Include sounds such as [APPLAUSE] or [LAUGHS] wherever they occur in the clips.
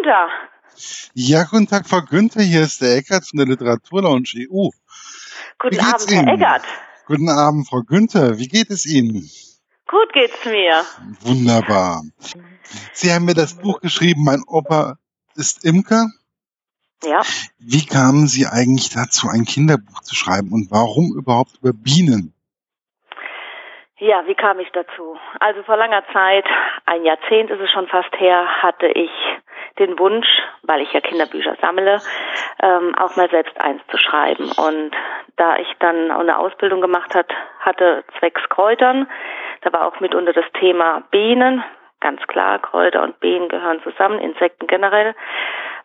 Günther. Ja, guten Tag, Frau Günther. Hier ist der Eckert von der Literaturlounge EU. Guten Abend, Ihnen? Herr Eckert. Guten Abend, Frau Günther. Wie geht es Ihnen? Gut geht's mir. Wunderbar. Sie haben mir das Buch geschrieben, mein Opa ist Imker. Ja. Wie kamen Sie eigentlich dazu, ein Kinderbuch zu schreiben und warum überhaupt über Bienen? Ja, wie kam ich dazu? Also vor langer Zeit, ein Jahrzehnt ist es schon fast her, hatte ich den Wunsch, weil ich ja Kinderbücher sammle, ähm, auch mal selbst eins zu schreiben. Und da ich dann eine Ausbildung gemacht hat, hatte zwecks Kräutern, da war auch mitunter das Thema Bienen, ganz klar, Kräuter und Bienen gehören zusammen, Insekten generell,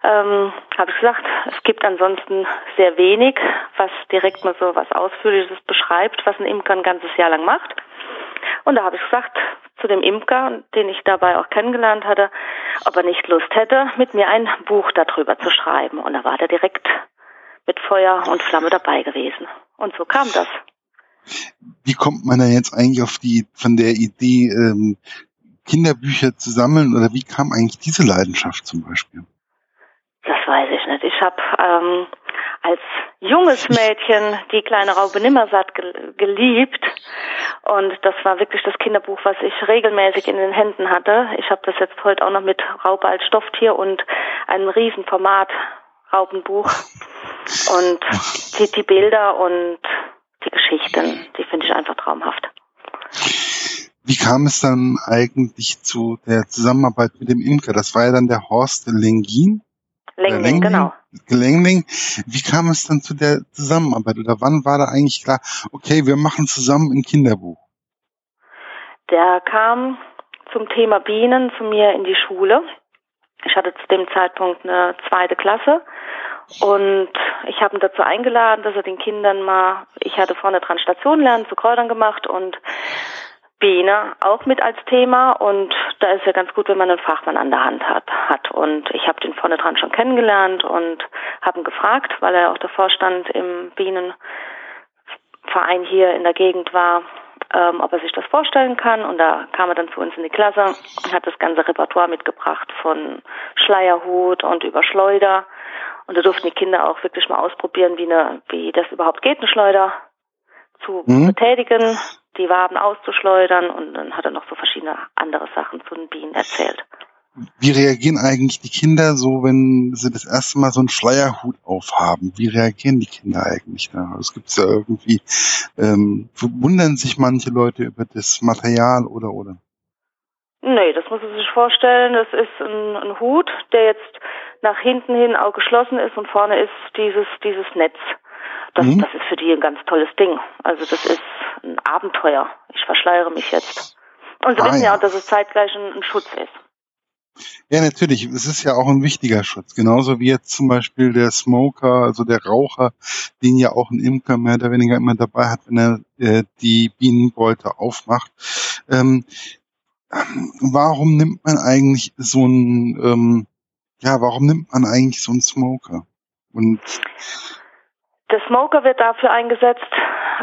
ähm, habe ich gesagt, es gibt ansonsten sehr wenig, was direkt mal so was Ausführliches beschreibt, was ein Imker ein ganzes Jahr lang macht. Und da habe ich gesagt zu dem Imker, den ich dabei auch kennengelernt hatte, ob er nicht Lust hätte, mit mir ein Buch darüber zu schreiben. Und da war der direkt mit Feuer und Flamme dabei gewesen. Und so kam das. Wie kommt man da jetzt eigentlich auf die von der Idee, ähm, Kinderbücher zu sammeln oder wie kam eigentlich diese Leidenschaft zum Beispiel? Das weiß ich nicht. Ich habe ähm, als junges Mädchen die kleine Raupe Nimmersatt geliebt und das war wirklich das Kinderbuch, was ich regelmäßig in den Händen hatte. Ich habe das jetzt heute auch noch mit Raupe als Stofftier und einem Riesenformat Raupenbuch. Und die, die Bilder und die Geschichten, die finde ich einfach traumhaft. Wie kam es dann eigentlich zu der Zusammenarbeit mit dem Imker? Das war ja dann der Horst Lengin. Lengling, genau. Lengling. Wie kam es dann zu der Zusammenarbeit oder wann war da eigentlich klar, okay, wir machen zusammen ein Kinderbuch? Der kam zum Thema Bienen zu mir in die Schule. Ich hatte zu dem Zeitpunkt eine zweite Klasse und ich habe ihn dazu eingeladen, dass er den Kindern mal, ich hatte vorne dran Station lernen zu Kräutern gemacht und Biene auch mit als Thema und da ist ja ganz gut, wenn man einen Fachmann an der Hand hat. hat. Und ich habe den vorne dran schon kennengelernt und habe ihn gefragt, weil er auch der Vorstand im Bienenverein hier in der Gegend war, ähm, ob er sich das vorstellen kann. Und da kam er dann zu uns in die Klasse und hat das ganze Repertoire mitgebracht von Schleierhut und über Schleuder. Und da durften die Kinder auch wirklich mal ausprobieren, wie, eine, wie das überhaupt geht, eine Schleuder zu mhm. betätigen die Waben auszuschleudern und dann hat er noch so verschiedene andere Sachen zu den Bienen erzählt. Wie reagieren eigentlich die Kinder so, wenn sie das erste Mal so einen Schleierhut aufhaben? Wie reagieren die Kinder eigentlich da? Es gibt ja irgendwie, ähm, wundern sich manche Leute über das Material oder oder? Nee, das muss man sich vorstellen. Das ist ein, ein Hut, der jetzt nach hinten hin auch geschlossen ist und vorne ist dieses, dieses Netz. Das, mhm. das ist für die ein ganz tolles Ding. Also das ist ein Abenteuer. Ich verschleiere mich jetzt. Und sie ah, wissen ja auch, dass es zeitgleich ein, ein Schutz ist. Ja, natürlich. Es ist ja auch ein wichtiger Schutz. Genauso wie jetzt zum Beispiel der Smoker, also der Raucher, den ja auch ein Imker mehr oder weniger immer dabei hat, wenn er äh, die Bienenbeute aufmacht. Ähm, warum nimmt man eigentlich so ein, ähm, ja, warum nimmt man eigentlich so einen Smoker? Und der Smoker wird dafür eingesetzt,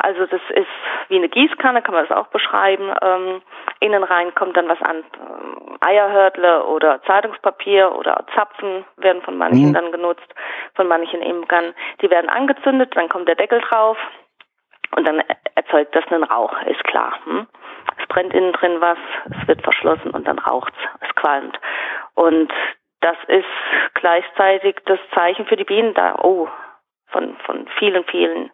also das ist wie eine Gießkanne, kann man das auch beschreiben. Ähm, innen rein kommt dann was an, ähm, Eierhörtle oder Zeitungspapier oder Zapfen werden von manchen mhm. dann genutzt, von manchen Imkern. Die werden angezündet, dann kommt der Deckel drauf und dann erzeugt das einen Rauch, ist klar. Hm? Es brennt innen drin was, es wird verschlossen und dann raucht's, es qualmt. Und das ist gleichzeitig das Zeichen für die Bienen da, oh, von, von vielen, vielen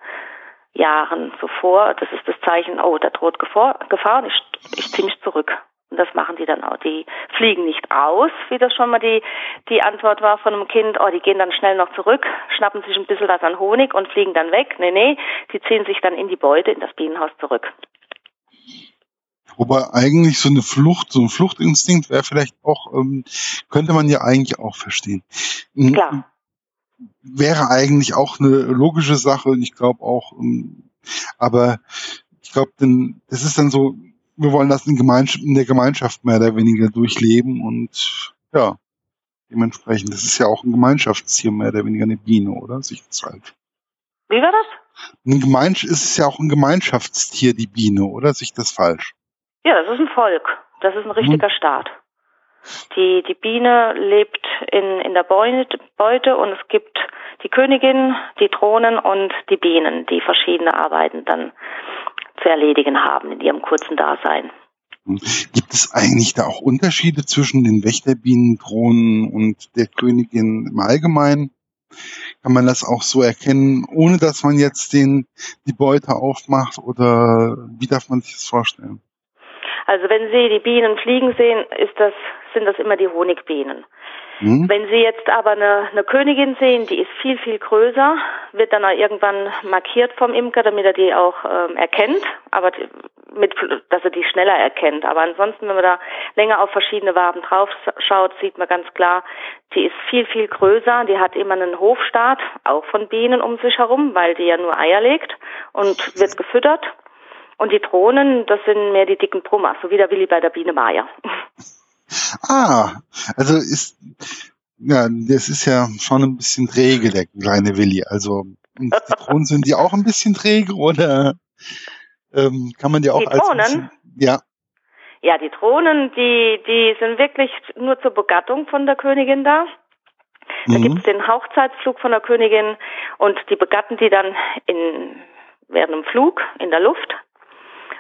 Jahren zuvor. Das ist das Zeichen, oh, da droht Gefahr, Gefahr und ich, ich ziehe mich zurück. Und das machen die dann auch. Die fliegen nicht aus, wie das schon mal die, die Antwort war von einem Kind. Oh, die gehen dann schnell noch zurück, schnappen sich ein bisschen was an Honig und fliegen dann weg. Nee, nee, die ziehen sich dann in die Beute, in das Bienenhaus zurück. Wobei eigentlich so eine Flucht, so ein Fluchtinstinkt wäre vielleicht auch, ähm, könnte man ja eigentlich auch verstehen. Klar wäre eigentlich auch eine logische Sache. Ich glaube auch, ähm, aber ich glaube, das ist dann so, wir wollen das in, Gemeinschaft, in der Gemeinschaft mehr oder weniger durchleben und ja, dementsprechend, das ist ja auch ein Gemeinschaftstier, mehr oder weniger eine Biene, oder? Sich das halt. Wie war das? Ein Gemeinsch ist es ja auch ein Gemeinschaftstier, die Biene, oder? Sich das falsch? Ja, das ist ein Volk. Das ist ein richtiger hm. Staat. Die, die Biene lebt in, in der Beute und es gibt die Königin, die Drohnen und die Bienen, die verschiedene Arbeiten dann zu erledigen haben in ihrem kurzen Dasein. Gibt es eigentlich da auch Unterschiede zwischen den Wächterbienen, Drohnen und der Königin im Allgemeinen? Kann man das auch so erkennen, ohne dass man jetzt den, die Beute aufmacht oder wie darf man sich das vorstellen? Also wenn Sie die Bienen fliegen sehen, ist das, sind das immer die Honigbienen. Mhm. Wenn Sie jetzt aber eine, eine Königin sehen, die ist viel, viel größer, wird dann auch irgendwann markiert vom Imker, damit er die auch ähm, erkennt, aber mit, dass er die schneller erkennt. Aber ansonsten, wenn man da länger auf verschiedene Waben drauf schaut, sieht man ganz klar, die ist viel, viel größer, die hat immer einen Hofstaat, auch von Bienen um sich herum, weil die ja nur Eier legt und wird gefüttert. Und die Drohnen, das sind mehr die dicken Brummer, so wie der Willi bei der Biene Maya. [LAUGHS] Ah, also ist, ja, das ist ja schon ein bisschen träge, der kleine Willi. Also, die Drohnen sind die auch ein bisschen träge oder ähm, kann man die auch die als Drohnen? Bisschen, ja. Ja, die Drohnen, die, die sind wirklich nur zur Begattung von der Königin da. Da mhm. gibt es den Hochzeitsflug von der Königin und die begatten die dann in, während dem Flug in der Luft.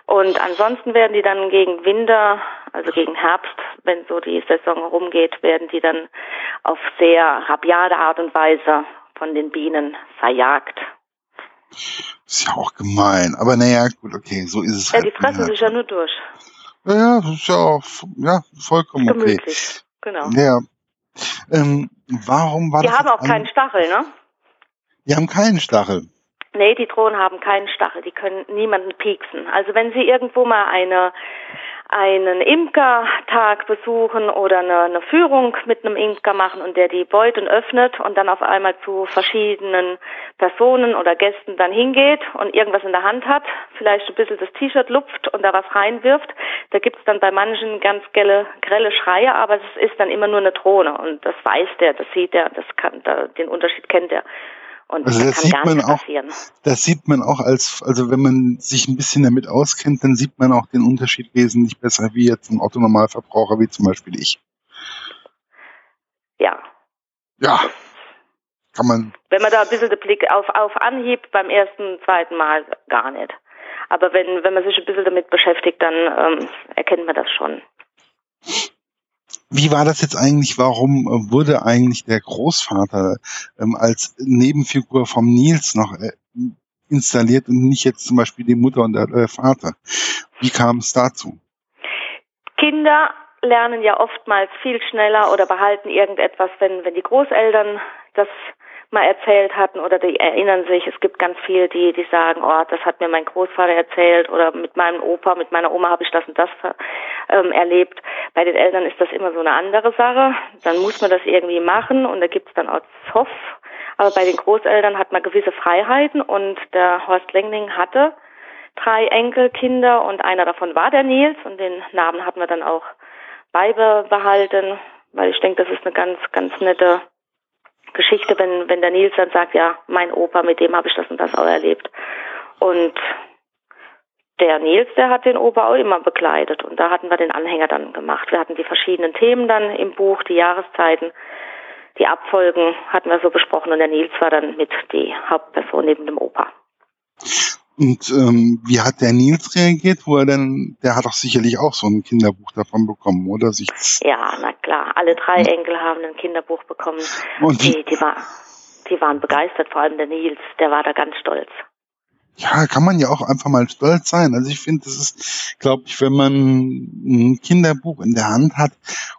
Und ansonsten werden die dann gegen Winter, also gegen Herbst, wenn so die Saison rumgeht, werden die dann auf sehr rabiate Art und Weise von den Bienen verjagt. Ist ja auch gemein. Aber naja, gut, okay, so ist es ja, halt. Die fressen sich ja nur durch. Ja, ja, das ist ja auch ja, vollkommen Gemütlich. okay. Genau. Ja. Ähm, warum war die das? Die haben auch keinen Stachel, ne? Die haben keinen Stachel. Nee, die Drohnen haben keinen Stachel, die können niemanden pieksen. Also wenn Sie irgendwo mal eine einen Imkertag besuchen oder eine, eine Führung mit einem Imker machen und der die Beuten öffnet und dann auf einmal zu verschiedenen Personen oder Gästen dann hingeht und irgendwas in der Hand hat, vielleicht ein bisschen das T-Shirt lupft und da was reinwirft, da gibt's dann bei manchen ganz grelle, grelle Schreie, aber es ist dann immer nur eine Drohne und das weiß der, das sieht er, das kann, da, den Unterschied kennt er. Und also das, das sieht man auch, passieren. das sieht man auch als, also wenn man sich ein bisschen damit auskennt, dann sieht man auch den Unterschied wesentlich besser wie jetzt ein Autonormalverbraucher wie zum Beispiel ich. Ja. Ja. Kann man. Wenn man da ein bisschen den Blick auf, auf Anhieb beim ersten, zweiten Mal gar nicht. Aber wenn, wenn man sich ein bisschen damit beschäftigt, dann ähm, erkennt man das schon. Wie war das jetzt eigentlich? Warum äh, wurde eigentlich der Großvater ähm, als Nebenfigur vom Nils noch äh, installiert und nicht jetzt zum Beispiel die Mutter und der äh, Vater? Wie kam es dazu? Kinder lernen ja oftmals viel schneller oder behalten irgendetwas, wenn, wenn die Großeltern das mal erzählt hatten oder die erinnern sich. Es gibt ganz viele, die, die sagen, oh, das hat mir mein Großvater erzählt oder mit meinem Opa, mit meiner Oma habe ich das und das ähm, erlebt. Bei den Eltern ist das immer so eine andere Sache. Dann muss man das irgendwie machen und da gibt es dann auch Zoff. Aber bei den Großeltern hat man gewisse Freiheiten und der Horst Lengling hatte drei Enkelkinder und einer davon war der Nils und den Namen hat man dann auch beibehalten, weil ich denke, das ist eine ganz, ganz nette Geschichte, wenn, wenn der Nils dann sagt, ja, mein Opa, mit dem habe ich das und das auch erlebt. Und der Nils, der hat den Opa auch immer begleitet und da hatten wir den Anhänger dann gemacht. Wir hatten die verschiedenen Themen dann im Buch, die Jahreszeiten, die Abfolgen hatten wir so besprochen und der Nils war dann mit die Hauptperson neben dem Opa. Und ähm, wie hat der Nils reagiert, wo er denn, der hat doch sicherlich auch so ein Kinderbuch davon bekommen, oder? Sich ja, na klar. Alle drei hm. Enkel haben ein Kinderbuch bekommen. Und die, die, war, die waren begeistert, vor allem der Nils, der war da ganz stolz. Ja, kann man ja auch einfach mal stolz sein. Also ich finde, das ist, glaube ich, wenn man ein Kinderbuch in der Hand hat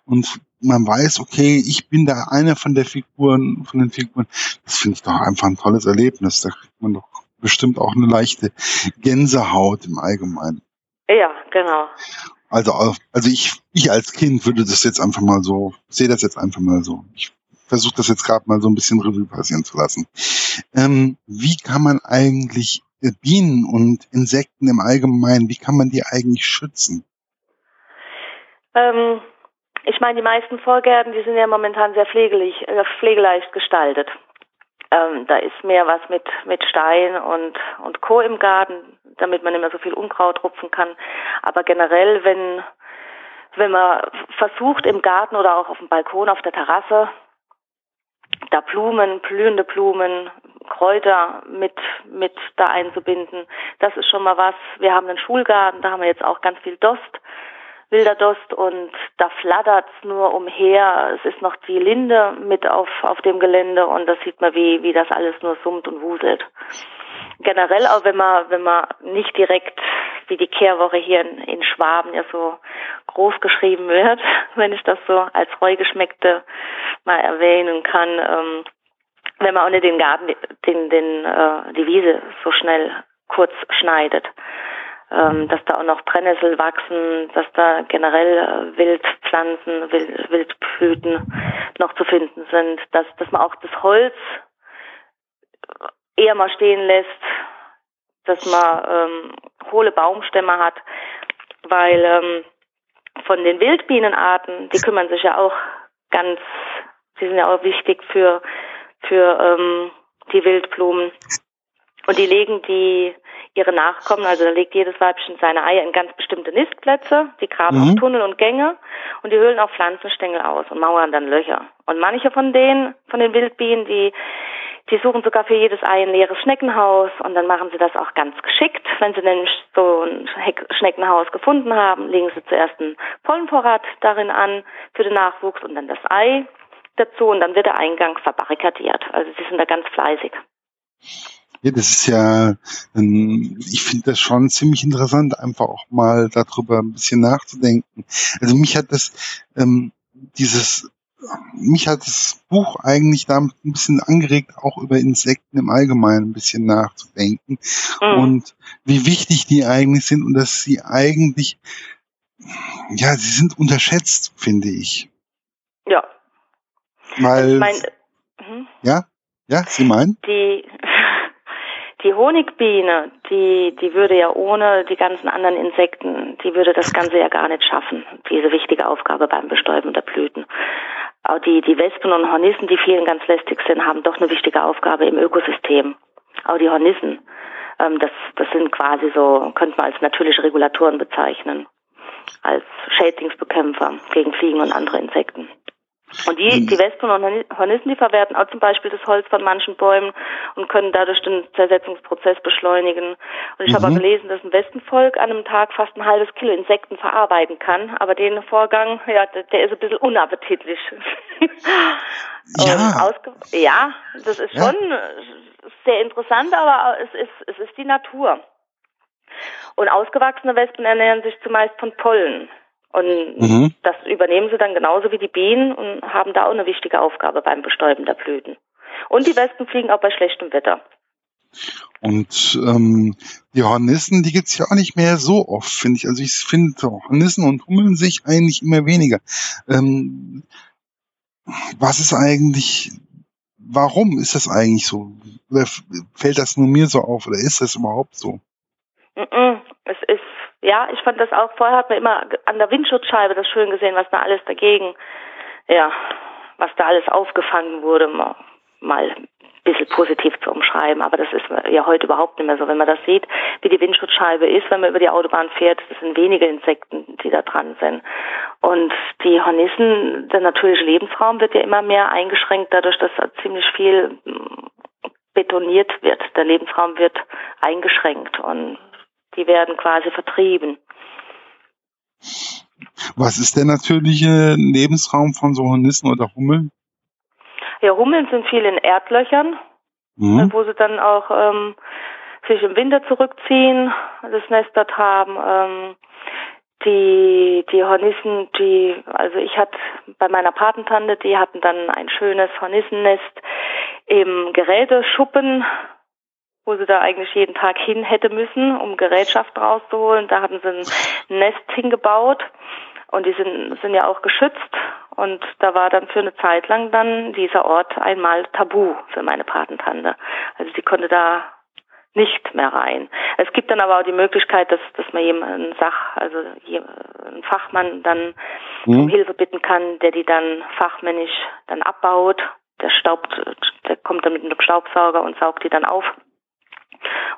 und man weiß, okay, ich bin da einer von der Figuren, von den Figuren, das finde ich doch einfach ein tolles Erlebnis. Da kriegt man doch bestimmt auch eine leichte Gänsehaut im Allgemeinen. Ja, genau. Also, also ich, ich als Kind würde das jetzt einfach mal so, sehe das jetzt einfach mal so. Ich versuche das jetzt gerade mal so ein bisschen Revue passieren zu lassen. Ähm, wie kann man eigentlich Bienen und Insekten im Allgemeinen, wie kann man die eigentlich schützen? Ähm, ich meine, die meisten Vorgärten, die sind ja momentan sehr äh, pflegeleicht gestaltet. Ähm, da ist mehr was mit, mit Stein und, und Co. im Garten, damit man nicht mehr so viel Unkraut rupfen kann. Aber generell, wenn, wenn man versucht im Garten oder auch auf dem Balkon, auf der Terrasse, da Blumen, blühende Blumen, Kräuter mit, mit da einzubinden, das ist schon mal was. Wir haben einen Schulgarten, da haben wir jetzt auch ganz viel Dost, wilder Dost und da flattert's nur umher. Es ist noch die Linde mit auf, auf dem Gelände und da sieht man, wie, wie das alles nur summt und wuselt generell auch wenn man, wenn man nicht direkt wie die Kehrwoche hier in, in Schwaben ja so groß geschrieben wird, [LAUGHS] wenn ich das so als Reugeschmeckte mal erwähnen kann, ähm, wenn man auch nicht den Garten, den, den, äh, die Wiese so schnell kurz schneidet. Ähm, dass da auch noch Brennnessel wachsen, dass da generell äh, Wildpflanzen, Wild, Wildblüten noch zu finden sind, dass, dass man auch das Holz eher mal stehen lässt, dass man ähm, hohle Baumstämme hat, weil ähm, von den Wildbienenarten, die kümmern sich ja auch ganz, die sind ja auch wichtig für für ähm, die Wildblumen. Und die legen die ihre Nachkommen, also da legt jedes Weibchen seine Eier in ganz bestimmte Nistplätze, die graben mhm. auch Tunnel und Gänge und die höhlen auch Pflanzenstängel aus und mauern dann Löcher. Und manche von denen, von den Wildbienen, die die suchen sogar für jedes Ei ein leeres Schneckenhaus und dann machen sie das auch ganz geschickt. Wenn sie nämlich so ein Schneckenhaus gefunden haben, legen sie zuerst einen Pollenvorrat darin an für den Nachwuchs und dann das Ei dazu und dann wird der Eingang verbarrikadiert. Also sie sind da ganz fleißig. Ja, das ist ja, ähm, ich finde das schon ziemlich interessant, einfach auch mal darüber ein bisschen nachzudenken. Also mich hat das, ähm, dieses mich hat das Buch eigentlich damit ein bisschen angeregt, auch über Insekten im Allgemeinen ein bisschen nachzudenken mhm. und wie wichtig die eigentlich sind und dass sie eigentlich, ja, sie sind unterschätzt, finde ich. Ja. Weil, ich mein, hm? ja, ja, Sie meinen? Die, die Honigbiene, die, die würde ja ohne die ganzen anderen Insekten, die würde das Ganze ja gar nicht schaffen, diese wichtige Aufgabe beim Bestäuben der Blüten. Auch die, die Wespen und Hornissen, die vielen ganz lästig sind, haben doch eine wichtige Aufgabe im Ökosystem. Auch die Hornissen, ähm, das, das sind quasi so, könnte man als natürliche Regulatoren bezeichnen. Als Schädlingsbekämpfer gegen Fliegen und andere Insekten. Und die, die Wespen und Hornissen, die verwerten auch zum Beispiel das Holz von manchen Bäumen und können dadurch den Zersetzungsprozess beschleunigen. Und ich mhm. habe auch gelesen, dass ein Wespenvolk an einem Tag fast ein halbes Kilo Insekten verarbeiten kann. Aber den Vorgang, ja, der ist ein bisschen unappetitlich. [LAUGHS] Ja. ja, das ist ja. schon sehr interessant, aber es ist, es ist die Natur. Und ausgewachsene Wespen ernähren sich zumeist von Pollen. Und mhm. das übernehmen sie dann genauso wie die Bienen und haben da auch eine wichtige Aufgabe beim Bestäuben der Blüten. Und die Wespen fliegen auch bei schlechtem Wetter. Und ähm, die Hornissen, die gibt's ja auch nicht mehr so oft, finde ich. Also ich finde Hornissen und Hummeln sich eigentlich immer weniger. Ähm, was ist eigentlich, warum ist das eigentlich so? Oder fällt das nur mir so auf oder ist das überhaupt so? Es ist ja, ich fand das auch, vorher hat man immer an der Windschutzscheibe das schön gesehen, was da alles dagegen, ja, was da alles aufgefangen wurde, mal, ein bisschen positiv zu umschreiben. Aber das ist ja heute überhaupt nicht mehr so. Wenn man das sieht, wie die Windschutzscheibe ist, wenn man über die Autobahn fährt, das sind wenige Insekten, die da dran sind. Und die Hornissen, der natürliche Lebensraum wird ja immer mehr eingeschränkt, dadurch, dass da ziemlich viel mm, betoniert wird. Der Lebensraum wird eingeschränkt und die werden quasi vertrieben. Was ist der natürliche Lebensraum von so Hornissen oder Hummeln? Ja, Hummeln sind viel in Erdlöchern, mhm. wo sie dann auch ähm, sich im Winter zurückziehen, das Nest dort haben. Ähm, die, die Hornissen, die, also ich hatte bei meiner Patentante, die hatten dann ein schönes Hornissennest im Geräteschuppen wo sie da eigentlich jeden Tag hin hätte müssen, um Gerätschaft rauszuholen. Da hatten sie ein Nest hingebaut und die sind, sind ja auch geschützt. Und da war dann für eine Zeit lang dann dieser Ort einmal tabu für meine Patentante. Also sie konnte da nicht mehr rein. Es gibt dann aber auch die Möglichkeit, dass, dass man jemanden Sach, also einen Fachmann dann mhm. um Hilfe bitten kann, der die dann fachmännisch dann abbaut. Der staubt, der kommt dann mit einem Staubsauger und saugt die dann auf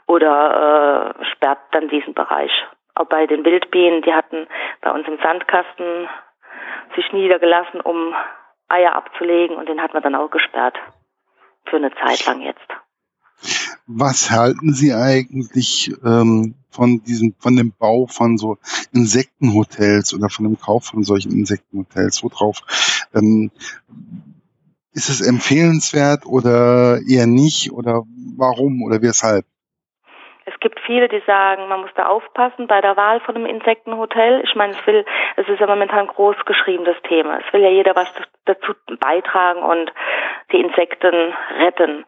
oder äh, sperrt dann diesen Bereich Auch bei den Wildbienen, die hatten bei uns im Sandkasten sich niedergelassen, um Eier abzulegen und den hat man dann auch gesperrt. Für eine Zeit lang jetzt. Was halten Sie eigentlich ähm, von diesem, von dem Bau von so Insektenhotels oder von dem Kauf von solchen Insektenhotels? Worauf ähm, ist es empfehlenswert oder eher nicht oder warum oder weshalb? Es gibt viele, die sagen, man muss da aufpassen bei der Wahl von einem Insektenhotel. Ich meine, es will, es ist ja momentan groß geschrieben, das Thema. Es will ja jeder was dazu beitragen und die Insekten retten.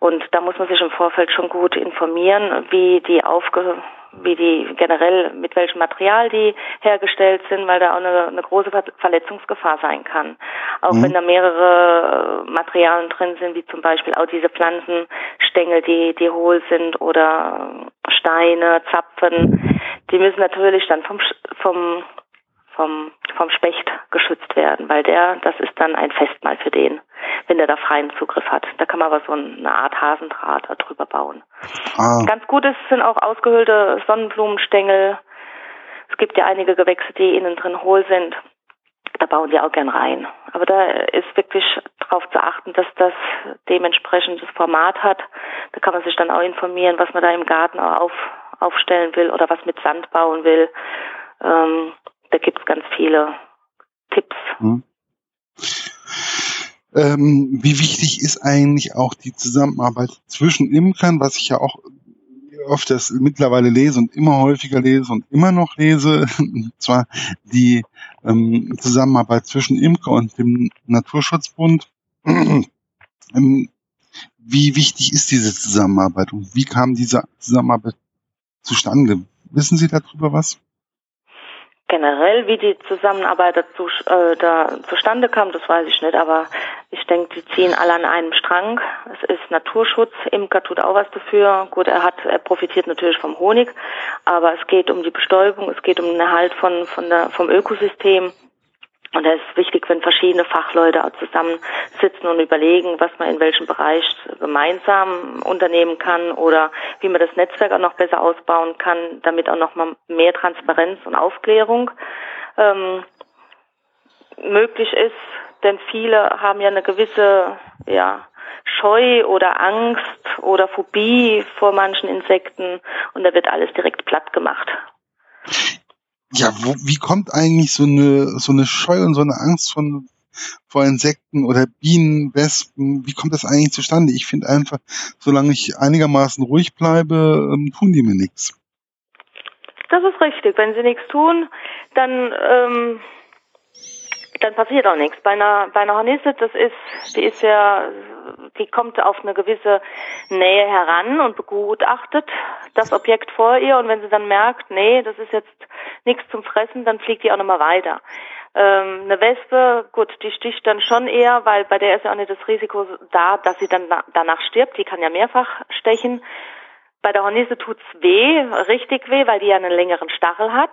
Und da muss man sich im Vorfeld schon gut informieren, wie die aufge wie die generell mit welchem Material die hergestellt sind, weil da auch eine, eine große Verletzungsgefahr sein kann. Auch mhm. wenn da mehrere äh, Materialien drin sind, wie zum Beispiel auch diese Pflanzenstängel, die, die hohl sind oder Steine, Zapfen, die müssen natürlich dann vom, vom vom, vom Specht geschützt werden, weil der, das ist dann ein Festmahl für den, wenn der da freien Zugriff hat. Da kann man aber so eine Art Hasendraht drüber bauen. Ah. Ganz gut ist, sind auch ausgehöhlte Sonnenblumenstängel. Es gibt ja einige Gewächse, die innen drin hohl sind. Da bauen die auch gern rein. Aber da ist wirklich darauf zu achten, dass das dementsprechendes Format hat. Da kann man sich dann auch informieren, was man da im Garten auch auf, aufstellen will oder was mit Sand bauen will. Ähm, da gibt es ganz viele Tipps. Hm. Ähm, wie wichtig ist eigentlich auch die Zusammenarbeit zwischen Imkern, was ich ja auch öfters mittlerweile lese und immer häufiger lese und immer noch lese, [LAUGHS] und zwar die ähm, Zusammenarbeit zwischen Imker und dem Naturschutzbund. [CLEARS THROAT] ähm, wie wichtig ist diese Zusammenarbeit und wie kam diese Zusammenarbeit zustande? Wissen Sie darüber was? Generell, wie die Zusammenarbeit dazu, äh, da zustande kam, das weiß ich nicht, aber ich denke, die ziehen alle an einem Strang. Es ist Naturschutz, Imker tut auch was dafür. Gut, er hat, er profitiert natürlich vom Honig, aber es geht um die Bestäubung, es geht um den Erhalt von, von der, vom Ökosystem. Und da ist wichtig, wenn verschiedene Fachleute auch zusammensitzen und überlegen, was man in welchem Bereich gemeinsam unternehmen kann oder wie man das Netzwerk auch noch besser ausbauen kann, damit auch noch mal mehr Transparenz und Aufklärung ähm, möglich ist. Denn viele haben ja eine gewisse ja, Scheu oder Angst oder Phobie vor manchen Insekten und da wird alles direkt platt gemacht. Ja, wo, wie kommt eigentlich so eine, so eine Scheu und so eine Angst von, vor Insekten oder Bienen, Wespen, wie kommt das eigentlich zustande? Ich finde einfach, solange ich einigermaßen ruhig bleibe, ähm, tun die mir nichts. Das ist richtig. Wenn sie nichts tun, dann, ähm, dann passiert auch nichts. Bei einer, bei einer Hornisse, das ist, die ist ja die kommt auf eine gewisse Nähe heran und begutachtet das Objekt vor ihr und wenn sie dann merkt, nee, das ist jetzt nichts zum Fressen, dann fliegt die auch nochmal weiter. Ähm, eine Wespe, gut, die sticht dann schon eher, weil bei der ist ja auch nicht das Risiko da, dass sie dann danach stirbt. Die kann ja mehrfach stechen. Bei der Hornisse tut's weh, richtig weh, weil die ja einen längeren Stachel hat.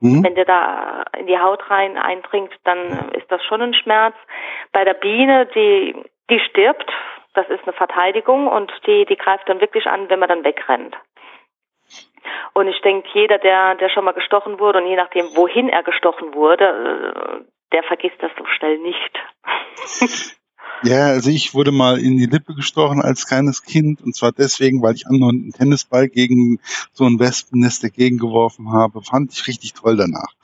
Mhm. Wenn der da in die Haut rein eindringt, dann ist das schon ein Schmerz. Bei der Biene, die die stirbt, das ist eine Verteidigung und die, die greift dann wirklich an, wenn man dann wegrennt. Und ich denke, jeder, der, der schon mal gestochen wurde und je nachdem, wohin er gestochen wurde, äh, der vergisst das so schnell nicht. [LAUGHS] Ja, also ich wurde mal in die Lippe gestochen als kleines Kind und zwar deswegen, weil ich anderen einen Tennisball gegen so ein Wespennest dagegen geworfen habe. Fand ich richtig toll danach.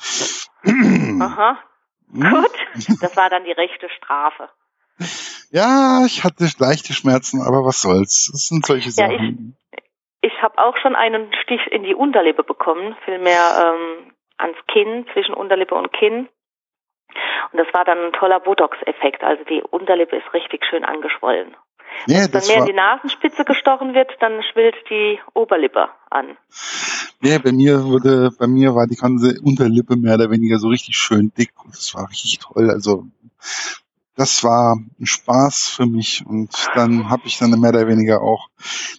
Aha. Hm? Gut, das war dann die rechte Strafe. Ja, ich hatte leichte Schmerzen, aber was soll's. Das sind solche ja, Sachen. Ich, ich habe auch schon einen Stich in die Unterlippe bekommen, vielmehr ähm, ans Kinn, zwischen Unterlippe und Kinn. Und das war dann ein toller Botox-Effekt. Also die Unterlippe ist richtig schön angeschwollen. Ja, Wenn dann mehr in die Nasenspitze gestochen wird, dann schwillt die Oberlippe an. Ja, bei mir wurde, bei mir war die ganze Unterlippe mehr oder weniger so richtig schön dick und das war richtig toll. Also das war ein Spaß für mich und dann habe ich dann mehr oder weniger auch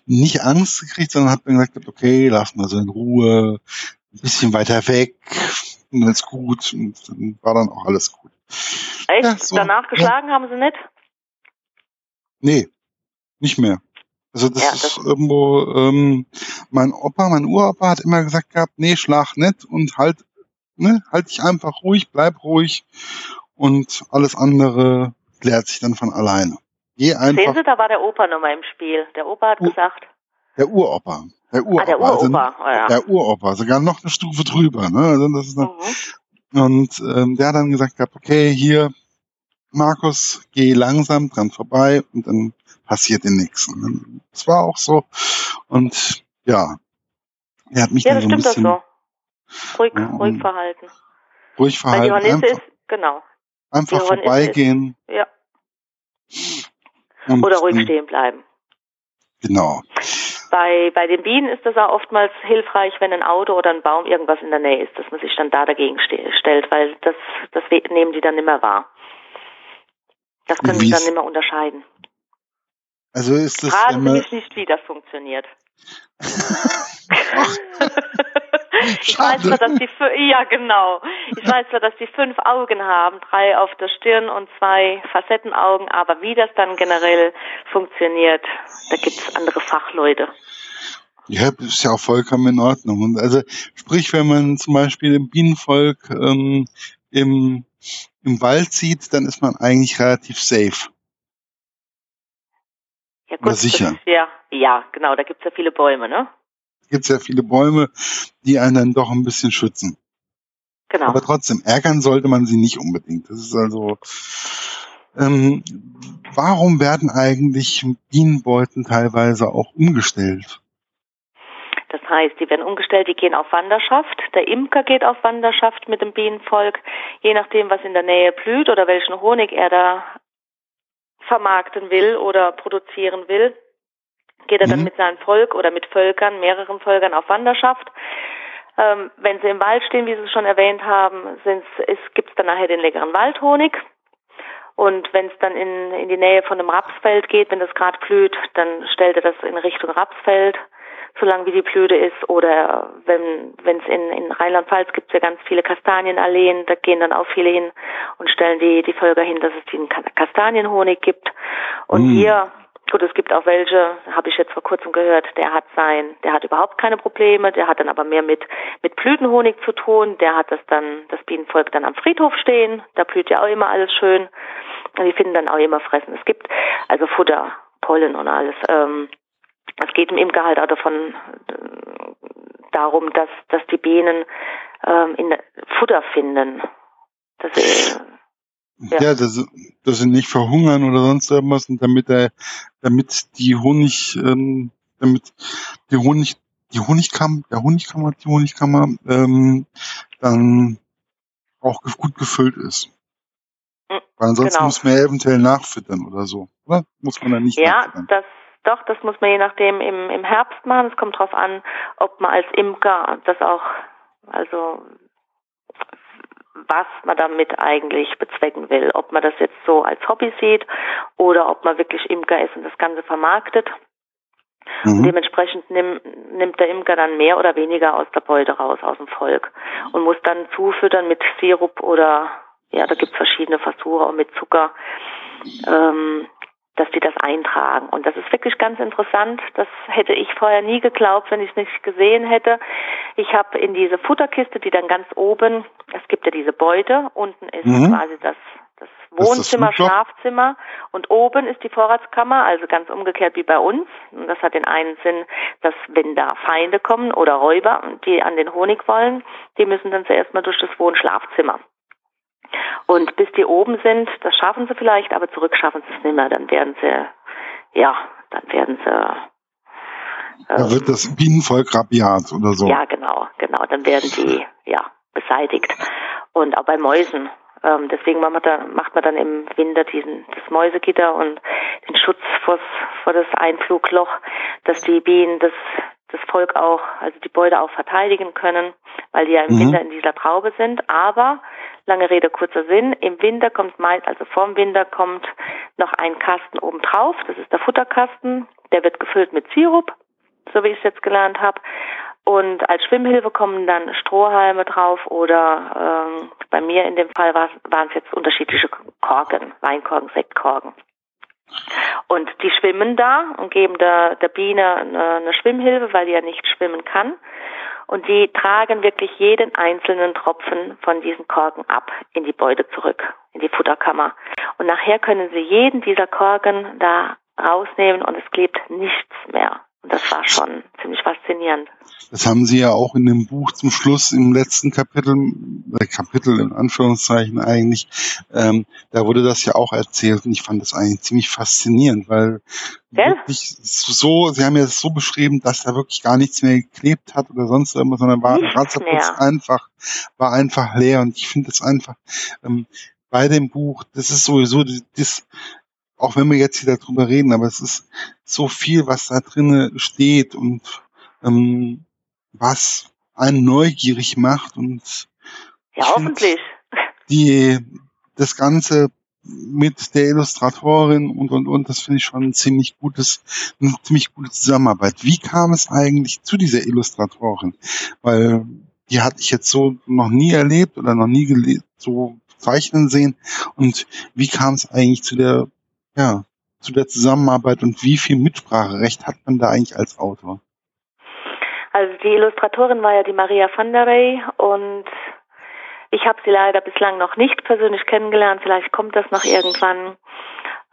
nicht Angst gekriegt, sondern habe mir gesagt, okay, lass mal so in Ruhe, ein bisschen weiter weg, und ist gut und dann war dann auch alles gut. Echt? Ja, so, Danach geschlagen ja. haben sie nicht? Nee, nicht mehr. Also das ja, ist das irgendwo, ähm, mein Opa, mein Uropa hat immer gesagt gehabt, nee, schlag nicht und halt, ne, halt dich einfach ruhig, bleib ruhig und alles andere klärt sich dann von alleine. Geh einfach. Sehen Sie, da war der Opa nochmal im Spiel. Der Opa hat U gesagt. Der Uropa. Der Uropa. Ah, der Uropa, also, oh, ja. Der Uropa, sogar noch eine Stufe drüber, ne? Also das ist dann, mhm. Und ähm, der hat dann gesagt gehabt, okay, hier, Markus, geh langsam dran vorbei und dann passiert dir nichts. Und das war auch so. Und ja, er hat mich ja, dann so ein bisschen... Ja, das so. Ruhig, ja, ruhig verhalten. Ruhig verhalten. Weil die Hornisse ist, genau. Einfach vorbeigehen. Ist, ja. Und, Oder ruhig stehen bleiben. Genau. Bei, bei den Bienen ist das auch oftmals hilfreich, wenn ein Auto oder ein Baum irgendwas in der Nähe ist, dass man sich dann da dagegen stellt, weil das, das nehmen die dann immer wahr. Das können sie dann immer unterscheiden. Also ist das Fragen immer... Sie mich nicht, wie das funktioniert. [LAUGHS] [LAUGHS] [LAUGHS] [LAUGHS] ich weiß zwar, dass die ja genau. Ich weiß zwar, dass die fünf Augen haben, drei auf der Stirn und zwei Facettenaugen, aber wie das dann generell funktioniert, da gibt es andere Fachleute. Ja, das ist ja auch vollkommen in Ordnung. Und also sprich, wenn man zum Beispiel im Bienenvolk ähm, im, im Wald sieht, dann ist man eigentlich relativ safe. Ja, gut, sicher. ja, ja, genau, da gibt's ja viele Bäume, ne? Gibt ja viele Bäume, die einen dann doch ein bisschen schützen. Genau. Aber trotzdem, ärgern sollte man sie nicht unbedingt. Das ist also, ähm, warum werden eigentlich Bienenbeuten teilweise auch umgestellt? Das heißt, die werden umgestellt, die gehen auf Wanderschaft. Der Imker geht auf Wanderschaft mit dem Bienenvolk, je nachdem, was in der Nähe blüht oder welchen Honig er da vermarkten will oder produzieren will, geht er mhm. dann mit seinem Volk oder mit Völkern, mehreren Völkern auf Wanderschaft. Ähm, wenn sie im Wald stehen, wie Sie es schon erwähnt haben, gibt es dann nachher den leckeren Waldhonig. Und wenn es dann in, in die Nähe von einem Rapsfeld geht, wenn das gerade blüht, dann stellt er das in Richtung Rapsfeld solange wie die Blüte ist. Oder wenn wenn es in, in Rheinland-Pfalz gibt es ja ganz viele Kastanienalleen, da gehen dann auch viele hin und stellen die, die Völker hin, dass es den Kastanienhonig gibt. Und mm. hier Gut, es gibt auch welche, habe ich jetzt vor kurzem gehört, der hat sein, der hat überhaupt keine Probleme, der hat dann aber mehr mit, mit Blütenhonig zu tun, der hat das dann, das Bienenvolk dann am Friedhof stehen, da blüht ja auch immer alles schön und die finden dann auch immer Fressen. Es gibt also Futter, Pollen und alles. Ähm, es geht im Imkerhalt auch davon äh, darum, dass, dass die Bienen ähm, in Futter finden. Dass sie, ja, ja dass, dass sie nicht verhungern oder sonst irgendwas und damit der, damit die Honig, ähm, damit die Honig, die Honigkammer, der Honigkammer, die Honigkammer, ähm, dann auch gut gefüllt ist. Hm, Weil ansonsten genau. muss man ja eventuell nachfüttern oder so, oder? Muss man dann nicht Ja, nachfüttern. das doch, das muss man je nachdem im, im Herbst machen. Es kommt darauf an, ob man als Imker das auch, also was man damit eigentlich bezwecken will. Ob man das jetzt so als Hobby sieht oder ob man wirklich Imker ist und das Ganze vermarktet. Mhm. Und dementsprechend nimm, nimmt der Imker dann mehr oder weniger aus der Beute raus, aus dem Volk. Und muss dann zufüttern mit Sirup oder, ja, da gibt's verschiedene Versuche, auch mit Zucker. Ähm, dass die das eintragen. Und das ist wirklich ganz interessant. Das hätte ich vorher nie geglaubt, wenn ich es nicht gesehen hätte. Ich habe in diese Futterkiste, die dann ganz oben, es gibt ja diese Beute, unten ist mhm. quasi das, das Wohnzimmer, das Schlafzimmer und oben ist die Vorratskammer, also ganz umgekehrt wie bei uns. Und das hat den einen Sinn, dass wenn da Feinde kommen oder Räuber, die an den Honig wollen, die müssen dann zuerst mal durch das Wohnschlafzimmer. Und bis die oben sind, das schaffen sie vielleicht, aber zurück schaffen sie es nicht mehr. Dann werden sie, ja, dann werden sie. Äh, da wird das Bienenvolk rabiat oder so. Ja, genau, genau. Dann werden die, ja, beseitigt. Und auch bei Mäusen. Ähm, deswegen macht man, da, macht man dann im Winter diesen, das Mäusegitter und den Schutz vor, vor das Einflugloch, dass die Bienen das, das Volk auch, also die Beute auch verteidigen können, weil die ja im mhm. Winter in dieser Traube sind. Aber Lange Rede, kurzer Sinn. Im Winter kommt meist, also vorm Winter kommt noch ein Kasten oben drauf. Das ist der Futterkasten. Der wird gefüllt mit Sirup, so wie ich es jetzt gelernt habe. Und als Schwimmhilfe kommen dann Strohhalme drauf oder ähm, bei mir in dem Fall waren es jetzt unterschiedliche Korken, Weinkorken, Sektkorken. Und die schwimmen da und geben der, der Biene eine, eine Schwimmhilfe, weil die ja nicht schwimmen kann. Und die tragen wirklich jeden einzelnen Tropfen von diesen Korken ab in die Beute zurück, in die Futterkammer. Und nachher können sie jeden dieser Korken da rausnehmen und es klebt nichts mehr. Und das war schon ziemlich faszinierend. Das haben Sie ja auch in dem Buch zum Schluss im letzten Kapitel, Kapitel in Anführungszeichen eigentlich, ähm, da wurde das ja auch erzählt und ich fand das eigentlich ziemlich faszinierend, weil ja? wirklich so, Sie haben ja es so beschrieben, dass da wirklich gar nichts mehr geklebt hat oder sonst irgendwas, sondern war Ratzerputz einfach, war einfach leer und ich finde das einfach, ähm, bei dem Buch, das ist sowieso das, auch wenn wir jetzt wieder drüber reden, aber es ist so viel, was da drinnen steht und ähm, was einen neugierig macht und ja, hoffentlich. Die, das Ganze mit der Illustratorin und und und, das finde ich schon ein ziemlich gutes, eine ziemlich gute Zusammenarbeit. Wie kam es eigentlich zu dieser Illustratorin? Weil die hatte ich jetzt so noch nie erlebt oder noch nie so zeichnen sehen. Und wie kam es eigentlich zu der ja, zu der Zusammenarbeit und wie viel Mitspracherecht hat man da eigentlich als Autor? Also die Illustratorin war ja die Maria van der Rey und ich habe sie leider bislang noch nicht persönlich kennengelernt. Vielleicht kommt das noch irgendwann.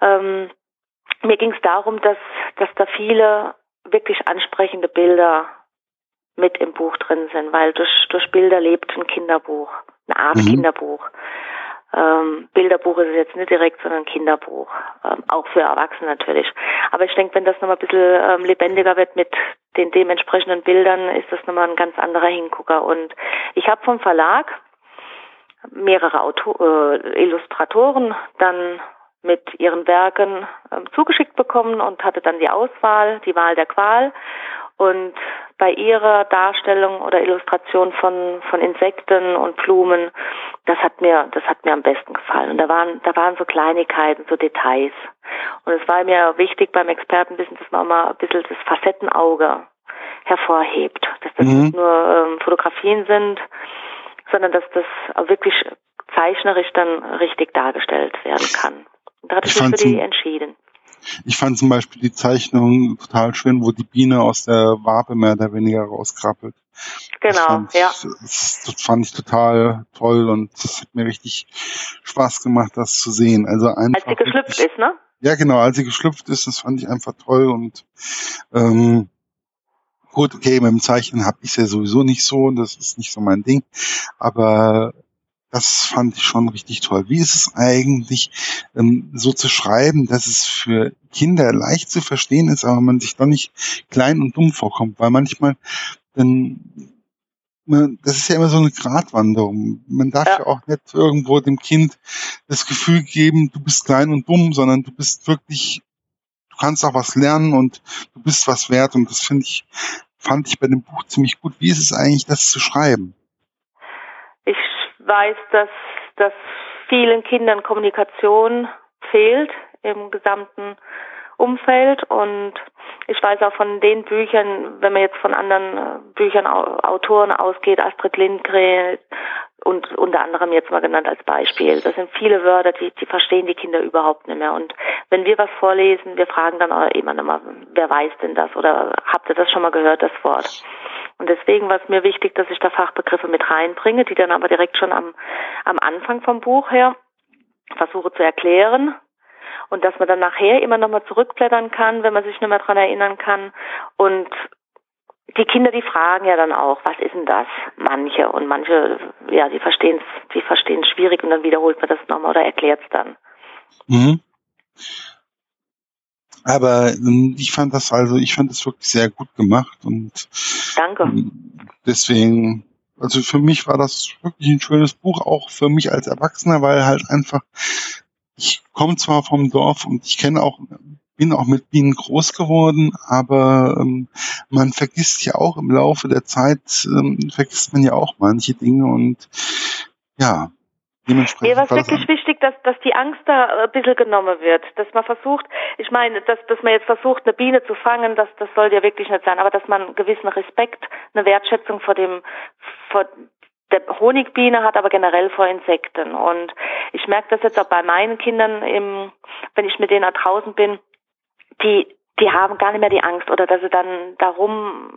Ähm, mir ging es darum, dass, dass da viele wirklich ansprechende Bilder mit im Buch drin sind, weil durch, durch Bilder lebt ein Kinderbuch, eine Art mhm. Kinderbuch. Ähm, Bilderbuch ist es jetzt nicht direkt, sondern Kinderbuch. Ähm, auch für Erwachsene natürlich. Aber ich denke, wenn das nochmal ein bisschen ähm, lebendiger wird mit den dementsprechenden Bildern, ist das nochmal ein ganz anderer Hingucker. Und ich habe vom Verlag mehrere Auto äh, Illustratoren dann mit ihren Werken ähm, zugeschickt bekommen und hatte dann die Auswahl, die Wahl der Qual. Und bei ihrer Darstellung oder Illustration von, von Insekten und Blumen, das hat mir, das hat mir am besten gefallen. Und da waren, da waren so Kleinigkeiten, so Details. Und es war mir wichtig beim Expertenwissen, dass man auch mal ein bisschen das Facettenauge hervorhebt. Dass das mhm. nicht nur ähm, Fotografien sind, sondern dass das wirklich zeichnerisch dann richtig dargestellt werden kann. Da hatte ich, ich mich für die entschieden. Ich fand zum Beispiel die Zeichnung total schön, wo die Biene aus der Wabe mehr oder weniger rauskrabbelt. Genau, das ja. Das, das, fand ich total toll und es hat mir richtig Spaß gemacht, das zu sehen. Also einfach als sie geschlüpft wirklich, ist, ne? Ja, genau, als sie geschlüpft ist, das fand ich einfach toll und ähm, gut, okay, mit dem Zeichnen habe ich ja sowieso nicht so, das ist nicht so mein Ding, aber das fand ich schon richtig toll. Wie ist es eigentlich, ähm, so zu schreiben, dass es für Kinder leicht zu verstehen ist, aber man sich doch nicht klein und dumm vorkommt? Weil manchmal, dann, das ist ja immer so eine Gratwanderung. Man darf ja. ja auch nicht irgendwo dem Kind das Gefühl geben, du bist klein und dumm, sondern du bist wirklich, du kannst auch was lernen und du bist was wert. Und das finde ich, fand ich bei dem Buch ziemlich gut. Wie ist es eigentlich, das zu schreiben? Ich weiß, dass, dass vielen Kindern Kommunikation fehlt im gesamten Umfeld und ich weiß auch von den Büchern, wenn man jetzt von anderen äh, Büchern, Autoren ausgeht, Astrid Lindgren und unter anderem jetzt mal genannt als Beispiel, das sind viele Wörter, die, die verstehen die Kinder überhaupt nicht mehr. Und wenn wir was vorlesen, wir fragen dann auch immer nochmal, wer weiß denn das oder habt ihr das schon mal gehört, das Wort? Und deswegen war es mir wichtig, dass ich da Fachbegriffe mit reinbringe, die dann aber direkt schon am, am Anfang vom Buch her versuche zu erklären und dass man dann nachher immer nochmal zurückblättern kann, wenn man sich nicht mehr dran erinnern kann. Und die Kinder, die fragen ja dann auch, was ist denn das? Manche und manche, ja, die verstehen es, die verstehen es schwierig und dann wiederholt man das nochmal oder erklärt es dann. Mhm. Aber ähm, ich fand das also, ich fand das wirklich sehr gut gemacht und Danke. Ähm, deswegen, also für mich war das wirklich ein schönes Buch, auch für mich als Erwachsener, weil halt einfach, ich komme zwar vom Dorf und ich kenne auch, bin auch mit Bienen groß geworden, aber ähm, man vergisst ja auch im Laufe der Zeit, ähm, vergisst man ja auch manche Dinge und ja, Dementsprechend Mir war es wirklich wichtig, dass, dass die Angst da äh, ein bisschen genommen wird. Dass man versucht, ich meine, dass, dass man jetzt versucht, eine Biene zu fangen, das, das soll ja wirklich nicht sein, aber dass man einen gewissen Respekt, eine Wertschätzung vor dem, vor der Honigbiene hat, aber generell vor Insekten. Und ich merke das jetzt auch bei meinen Kindern, im, wenn ich mit denen da draußen bin, die, die haben gar nicht mehr die Angst oder dass sie dann darum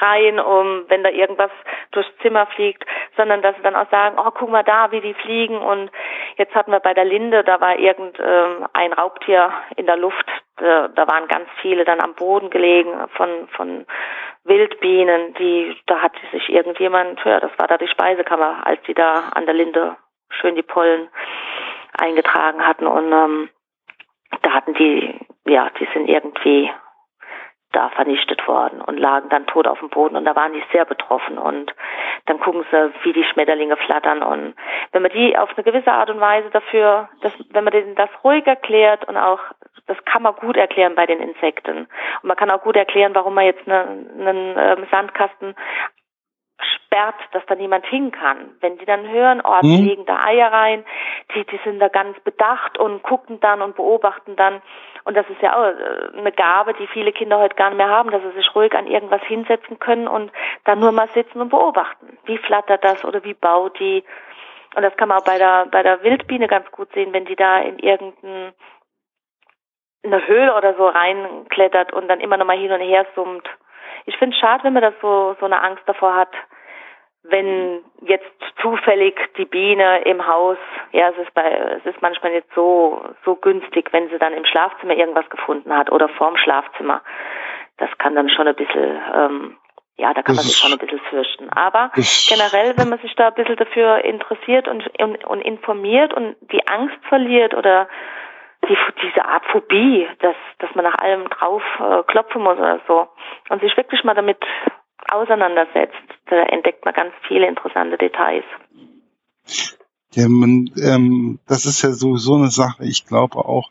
schreien, um wenn da irgendwas durchs Zimmer fliegt, sondern dass sie dann auch sagen, oh, guck mal da, wie die fliegen. Und jetzt hatten wir bei der Linde, da war irgendein ähm, Raubtier in der Luft, da, waren ganz viele dann am Boden gelegen von, von Wildbienen, die, da hat sich irgendjemand, ja, das war da die Speisekammer, als die da an der Linde schön die Pollen eingetragen hatten und ähm, da hatten die, ja, die sind irgendwie da vernichtet worden und lagen dann tot auf dem Boden und da waren die sehr betroffen und dann gucken sie, wie die Schmetterlinge flattern und wenn man die auf eine gewisse Art und Weise dafür, dass, wenn man denen das ruhig erklärt und auch, das kann man gut erklären bei den Insekten. Und man kann auch gut erklären, warum man jetzt einen, einen ähm, Sandkasten sperrt, dass da niemand hin kann. Wenn die dann hören, oh, die hm. legen da Eier rein, die, die sind da ganz bedacht und gucken dann und beobachten dann. Und das ist ja auch äh, eine Gabe, die viele Kinder heute gar nicht mehr haben, dass sie sich ruhig an irgendwas hinsetzen können und dann nur mal sitzen und beobachten. Wie flattert das oder wie baut die? Und das kann man auch bei der, bei der Wildbiene ganz gut sehen, wenn die da in irgendeine Höhle oder so reinklettert und dann immer noch mal hin und her summt ich finde es schade, wenn man das so, so eine Angst davor hat, wenn jetzt zufällig die Biene im Haus, ja, es ist bei, es ist manchmal nicht so, so günstig, wenn sie dann im Schlafzimmer irgendwas gefunden hat oder vorm Schlafzimmer. Das kann dann schon ein bisschen, ähm, ja, da kann das man sich schon ein bisschen fürchten. Aber generell, wenn man sich da ein bisschen dafür interessiert und, und, und informiert und die Angst verliert oder die, diese Art Phobie, dass, dass man nach allem drauf äh, klopfen muss oder so und sich wirklich mal damit auseinandersetzt, da entdeckt man ganz viele interessante Details. Ja, man, ähm, das ist ja sowieso eine Sache. Ich glaube auch,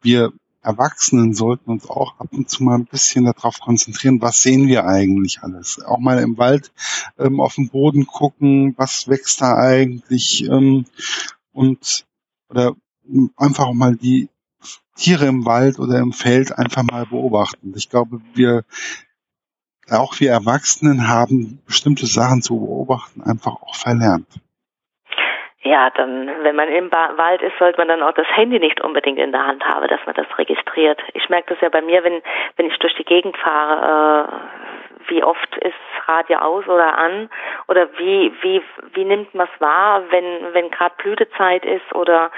wir Erwachsenen sollten uns auch ab und zu mal ein bisschen darauf konzentrieren, was sehen wir eigentlich alles. Auch mal im Wald ähm, auf den Boden gucken, was wächst da eigentlich ähm, und oder einfach mal die Tiere im Wald oder im Feld einfach mal beobachten. Ich glaube, wir, auch wir Erwachsenen haben bestimmte Sachen zu beobachten einfach auch verlernt. Ja, dann, wenn man im Wald ist, sollte man dann auch das Handy nicht unbedingt in der Hand haben, dass man das registriert. Ich merke das ja bei mir, wenn, wenn ich durch die Gegend fahre, äh, wie oft ist Radio aus oder an oder wie wie wie nimmt man es wahr, wenn wenn gerade Blütezeit ist oder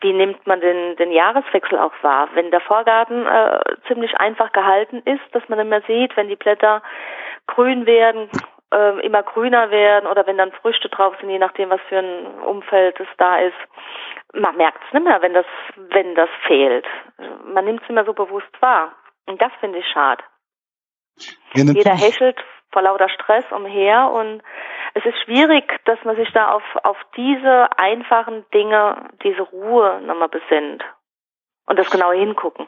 wie nimmt man den den Jahreswechsel auch wahr, wenn der Vorgarten äh, ziemlich einfach gehalten ist, dass man immer sieht, wenn die Blätter grün werden, äh, immer grüner werden oder wenn dann Früchte drauf sind, je nachdem was für ein Umfeld es da ist. Man merkt es nicht mehr, wenn das wenn das fehlt. Man nimmt es immer so bewusst wahr und das finde ich schade. Jeder hechelt vor lauter Stress umher und es ist schwierig, dass man sich da auf, auf diese einfachen Dinge, diese Ruhe nochmal besinnt und das genau hingucken.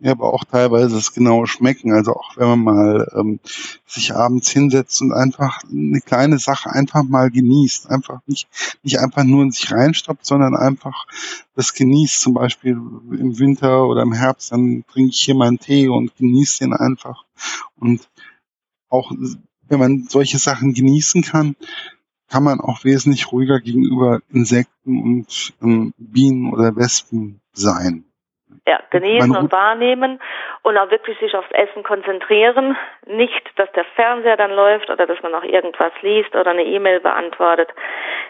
Ja, aber auch teilweise das genaue Schmecken. Also auch wenn man mal ähm, sich abends hinsetzt und einfach eine kleine Sache einfach mal genießt. Einfach nicht, nicht einfach nur in sich reinstoppt, sondern einfach das genießt. Zum Beispiel im Winter oder im Herbst, dann trinke ich hier meinen Tee und genieße den einfach. Und auch wenn man solche Sachen genießen kann, kann man auch wesentlich ruhiger gegenüber Insekten und ähm, Bienen oder Wespen sein. Ja, genießen und wahrnehmen und auch wirklich sich aufs Essen konzentrieren. Nicht, dass der Fernseher dann läuft oder dass man noch irgendwas liest oder eine E-Mail beantwortet.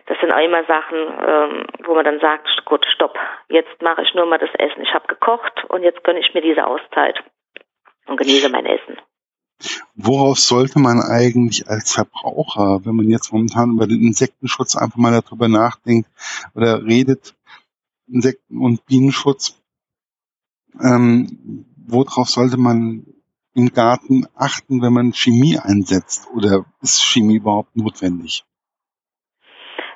Das sind auch immer Sachen, ähm, wo man dann sagt, gut, stopp, jetzt mache ich nur mal das Essen. Ich habe gekocht und jetzt gönne ich mir diese Auszeit und genieße mein Essen. Worauf sollte man eigentlich als Verbraucher, wenn man jetzt momentan über den Insektenschutz einfach mal darüber nachdenkt oder redet, Insekten- und Bienenschutz, ähm, worauf sollte man im Garten achten, wenn man Chemie einsetzt? Oder ist Chemie überhaupt notwendig?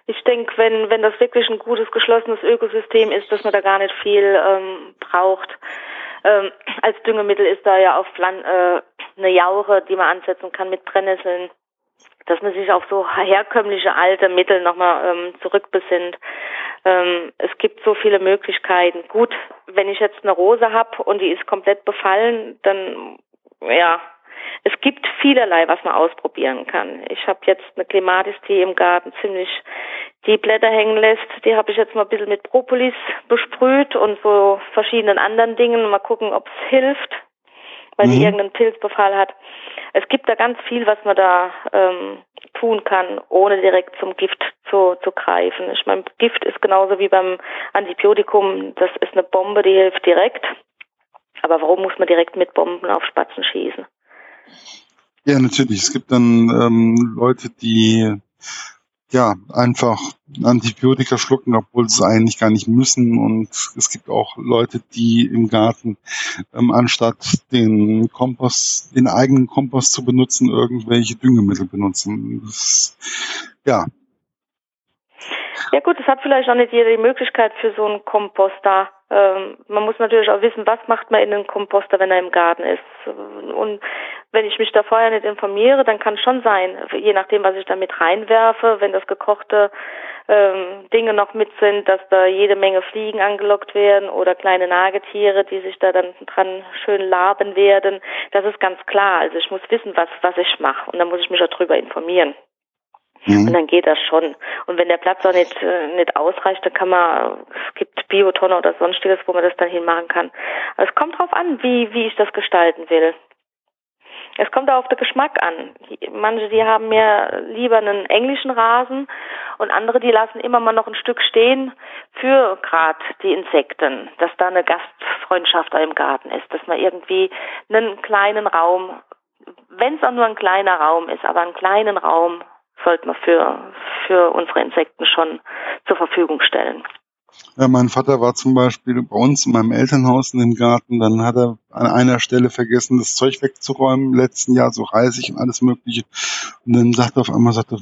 Ich denke, wenn, wenn das wirklich ein gutes, geschlossenes Ökosystem ist, dass man da gar nicht viel ähm, braucht. Ähm, als Düngemittel ist da ja auch Pflan äh, eine Jauche, die man ansetzen kann mit Brennnesseln, dass man sich auf so herkömmliche alte Mittel nochmal ähm, zurückbesinnt. Ähm, es gibt so viele Möglichkeiten. Gut, wenn ich jetzt eine Rose habe und die ist komplett befallen, dann ja, es gibt vielerlei, was man ausprobieren kann. Ich habe jetzt eine Clematis, die im Garten ziemlich die Blätter hängen lässt. Die habe ich jetzt mal ein bisschen mit Propolis besprüht und so verschiedenen anderen Dingen. Mal gucken, ob es hilft, weil mhm. sie irgendeinen Pilzbefall hat. Es gibt da ganz viel, was man da ähm, tun kann, ohne direkt zum Gift zu, zu greifen. Ich meine, Gift ist genauso wie beim Antibiotikum. Das ist eine Bombe, die hilft direkt. Aber warum muss man direkt mit Bomben auf Spatzen schießen? Ja, natürlich. Es gibt dann ähm, Leute, die ja einfach Antibiotika schlucken, obwohl sie es eigentlich gar nicht müssen. Und es gibt auch Leute, die im Garten ähm, anstatt den Kompost, den eigenen Kompost zu benutzen, irgendwelche Düngemittel benutzen. Das, ja. Ja gut, es hat vielleicht auch nicht jeder die Möglichkeit für so einen Komposter ähm, man muss natürlich auch wissen, was macht man in den Komposter, wenn er im Garten ist. Und wenn ich mich da vorher nicht informiere, dann kann es schon sein, je nachdem, was ich da mit reinwerfe, wenn das gekochte ähm, Dinge noch mit sind, dass da jede Menge Fliegen angelockt werden oder kleine Nagetiere, die sich da dann dran schön laben werden. Das ist ganz klar. Also ich muss wissen, was, was ich mache und dann muss ich mich auch darüber informieren. Mhm. Und dann geht das schon. Und wenn der Platz auch nicht, äh, nicht ausreicht, dann kann man, es gibt Biotonne oder sonstiges, wo man das dann hinmachen kann. Aber es kommt drauf an, wie, wie ich das gestalten will. Es kommt auch auf den Geschmack an. Manche, die haben mir lieber einen englischen Rasen und andere, die lassen immer mal noch ein Stück stehen für gerade die Insekten, dass da eine Gastfreundschaft im Garten ist, dass man irgendwie einen kleinen Raum, wenn es auch nur ein kleiner Raum ist, aber einen kleinen Raum sollte man für, für unsere Insekten schon zur Verfügung stellen. Ja, mein Vater war zum Beispiel bei uns in meinem Elternhaus in dem Garten, dann hat er an einer Stelle vergessen, das Zeug wegzuräumen, im letzten Jahr so Reisig und alles mögliche. Und dann sagt er auf einmal, sagt er,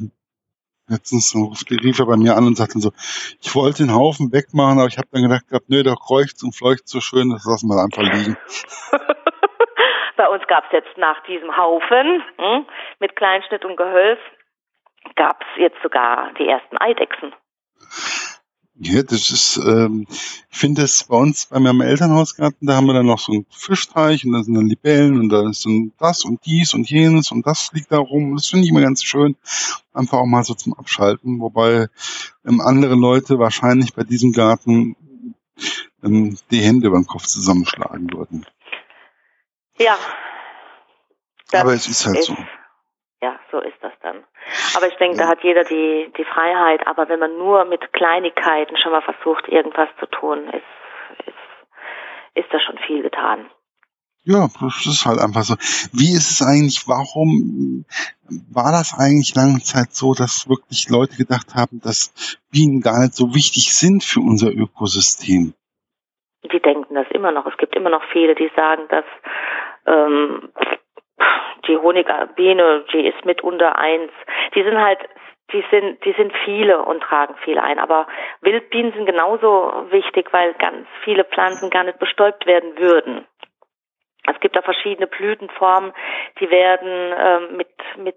letztens rief er bei mir an und sagte so, ich wollte den Haufen wegmachen, aber ich habe dann gedacht gehabt, nö, der kreucht und fleucht so schön, das lassen wir einfach liegen. [LAUGHS] bei uns gab es jetzt nach diesem Haufen hm, mit Kleinschnitt und Gehölz gab es jetzt sogar die ersten Eidechsen. Ja, das ist, ähm, ich finde es bei uns bei meinem Elternhausgarten, da haben wir dann noch so einen Fischteich und da sind dann Libellen und da ist dann das und dies und jenes und das liegt da rum. Das finde ich immer ganz schön. Einfach auch mal so zum Abschalten, wobei ähm, andere Leute wahrscheinlich bei diesem Garten ähm, die Hände beim Kopf zusammenschlagen würden. Ja. Aber es ist halt ist, so. Ja, so ist das dann. Aber ich denke, da hat jeder die, die Freiheit. Aber wenn man nur mit Kleinigkeiten schon mal versucht, irgendwas zu tun, ist, ist, ist da schon viel getan. Ja, das ist halt einfach so. Wie ist es eigentlich, warum war das eigentlich lange Zeit so, dass wirklich Leute gedacht haben, dass Bienen gar nicht so wichtig sind für unser Ökosystem? Die denken das immer noch. Es gibt immer noch viele, die sagen, dass ähm, die Honigbiene, die ist mitunter eins. Die sind halt, die sind, die sind viele und tragen viel ein. Aber Wildbienen sind genauso wichtig, weil ganz viele Pflanzen gar nicht bestäubt werden würden. Es gibt da verschiedene Blütenformen, die werden ähm, mit, mit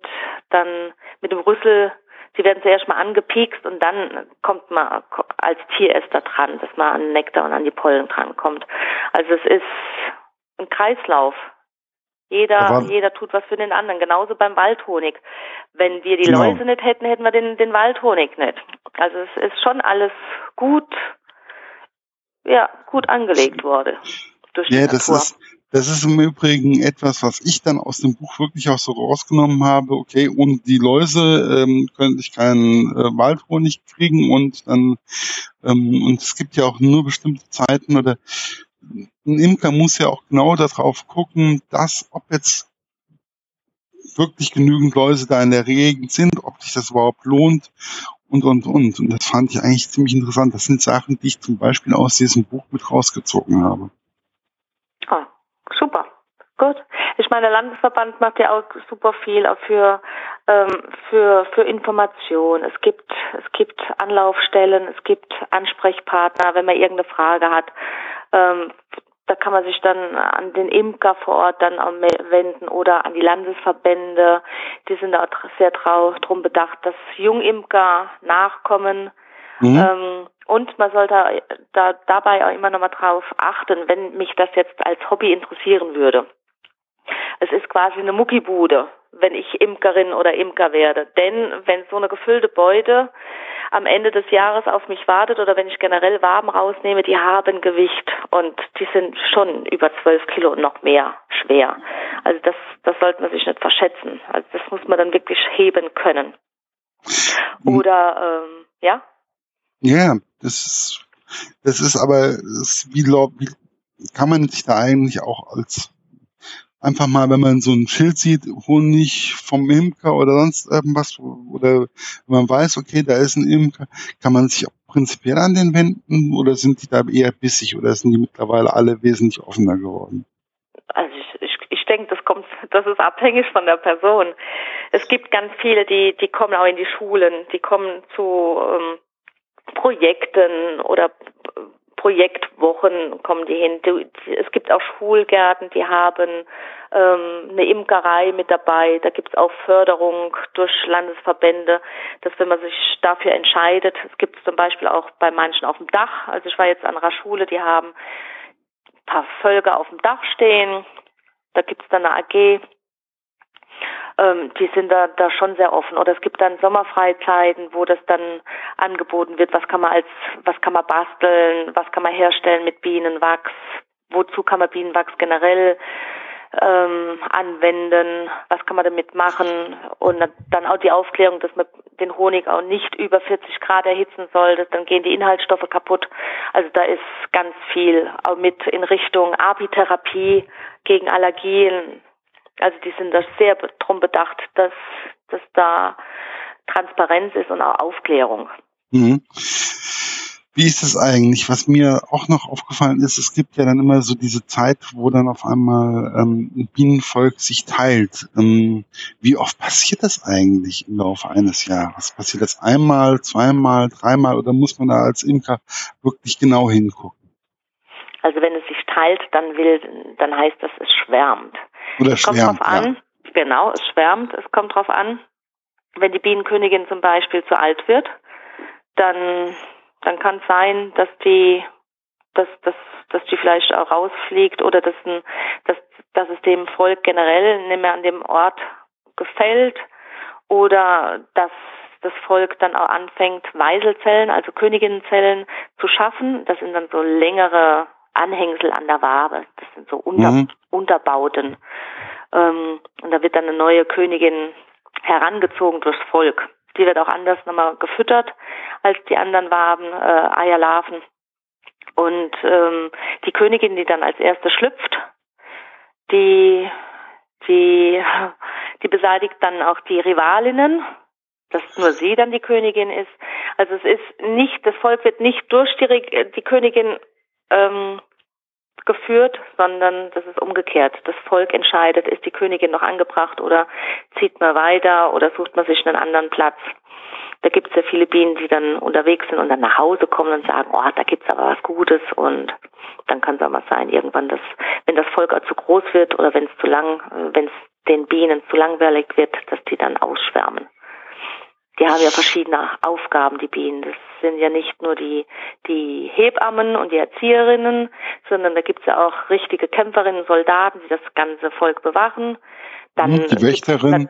dann mit dem Rüssel, die werden zuerst mal angepiekst und dann kommt man als Tieresser dran, dass man an Nektar und an die Pollen drankommt. Also es ist ein Kreislauf. Jeder, jeder tut was für den anderen. Genauso beim Waldhonig. Wenn wir die genau. Läuse nicht hätten, hätten wir den, den Waldhonig nicht. Also es ist schon alles gut, ja, gut angelegt worden. Durch ja, das ist, das ist im Übrigen etwas, was ich dann aus dem Buch wirklich auch so rausgenommen habe. Okay, ohne die Läuse ähm, könnte ich keinen äh, Waldhonig kriegen und dann ähm, und es gibt ja auch nur bestimmte Zeiten oder ein Imker muss ja auch genau darauf gucken, dass, ob jetzt wirklich genügend Läuse da in der Gegend sind, ob sich das überhaupt lohnt und, und, und. Und das fand ich eigentlich ziemlich interessant. Das sind Sachen, die ich zum Beispiel aus diesem Buch mit rausgezogen habe. Ah, super. Gut. Ich meine, der Landesverband macht ja auch super viel auch für, ähm, für, für Information. Es gibt, es gibt Anlaufstellen, es gibt Ansprechpartner, wenn man irgendeine Frage hat. Ähm, da kann man sich dann an den Imker vor Ort dann auch wenden oder an die Landesverbände. Die sind da sehr drum bedacht, dass Jungimker nachkommen. Mhm. Ähm, und man sollte da dabei auch immer noch mal drauf achten, wenn mich das jetzt als Hobby interessieren würde. Es ist quasi eine Muckibude, wenn ich Imkerin oder Imker werde. Denn wenn so eine gefüllte Beute am Ende des Jahres auf mich wartet oder wenn ich generell Waben rausnehme, die haben Gewicht und die sind schon über zwölf Kilo und noch mehr schwer. Also das, das sollte man sich nicht verschätzen. Also das muss man dann wirklich heben können. Oder ähm, ja? Ja, das ist, das ist aber das wie, wie kann man sich da eigentlich auch als einfach mal, wenn man so ein Schild sieht, Honig vom Imker oder sonst irgendwas, oder wenn man weiß, okay, da ist ein Imker, kann man sich auch prinzipiell an den wenden oder sind die da eher bissig oder sind die mittlerweile alle wesentlich offener geworden? Also ich, ich, ich denke, das kommt, das ist abhängig von der Person. Es gibt ganz viele, die, die kommen auch in die Schulen, die kommen zu ähm, Projekten oder Projektwochen kommen die hin. Es gibt auch Schulgärten, die haben ähm, eine Imkerei mit dabei. Da gibt es auch Förderung durch Landesverbände, dass wenn man sich dafür entscheidet, es gibt zum Beispiel auch bei manchen auf dem Dach. Also ich war jetzt an einer Schule, die haben ein paar Völker auf dem Dach stehen. Da gibt es dann eine AG, ähm, die sind da, da schon sehr offen. Oder es gibt dann Sommerfreizeiten, wo das dann angeboten wird, was kann man als, was kann man basteln, was kann man herstellen mit Bienenwachs, wozu kann man Bienenwachs generell ähm, anwenden, was kann man damit machen und dann auch die Aufklärung, dass man den Honig auch nicht über 40 Grad erhitzen soll, dann gehen die Inhaltsstoffe kaputt. Also da ist ganz viel auch mit in Richtung Apitherapie gegen Allergien, also die sind da sehr drum bedacht, dass, dass da Transparenz ist und auch Aufklärung. Mhm. Wie ist es eigentlich? Was mir auch noch aufgefallen ist, es gibt ja dann immer so diese Zeit, wo dann auf einmal ähm, ein Bienenvolk sich teilt. Ähm, wie oft passiert das eigentlich im Laufe eines Jahres? Passiert das einmal, zweimal, dreimal oder muss man da als Imker wirklich genau hingucken? Also wenn es sich teilt, dann will, dann heißt das, es schwärmt. Oder es kommt schwärmt, drauf an, ja. genau, es schwärmt, es kommt drauf an, wenn die Bienenkönigin zum Beispiel zu alt wird, dann, dann kann es sein, dass die, dass, dass, dass die vielleicht auch rausfliegt oder dass, ein, dass, dass es dem Volk generell nicht mehr an dem Ort gefällt oder dass das Volk dann auch anfängt, Weiselzellen, also Königinnenzellen zu schaffen. Das sind dann so längere Anhängsel an der Wabe. Das sind so Unter mhm. Unterbauten. Ähm, und da wird dann eine neue Königin herangezogen durchs Volk. Die wird auch anders nochmal gefüttert als die anderen Waben, äh, Eierlarven. Und ähm, die Königin, die dann als erste schlüpft, die, die, die beseitigt dann auch die Rivalinnen, dass nur sie dann die Königin ist. Also es ist nicht, das Volk wird nicht durch die, die Königin ähm, geführt, sondern das ist umgekehrt. Das Volk entscheidet, ist die Königin noch angebracht oder zieht man weiter oder sucht man sich einen anderen Platz. Da gibt es ja viele Bienen, die dann unterwegs sind und dann nach Hause kommen und sagen, oh, da gibt's aber was Gutes und dann kann es auch mal sein, irgendwann, dass, wenn das Volk zu groß wird oder wenn es zu lang, wenn es den Bienen zu langweilig wird, dass die dann ausschwärmen die haben ja verschiedene Aufgaben, die Bienen. Das sind ja nicht nur die, die Hebammen und die Erzieherinnen, sondern da gibt's ja auch richtige Kämpferinnen, Soldaten, die das ganze Volk bewachen. Dann mhm, die Wächterin.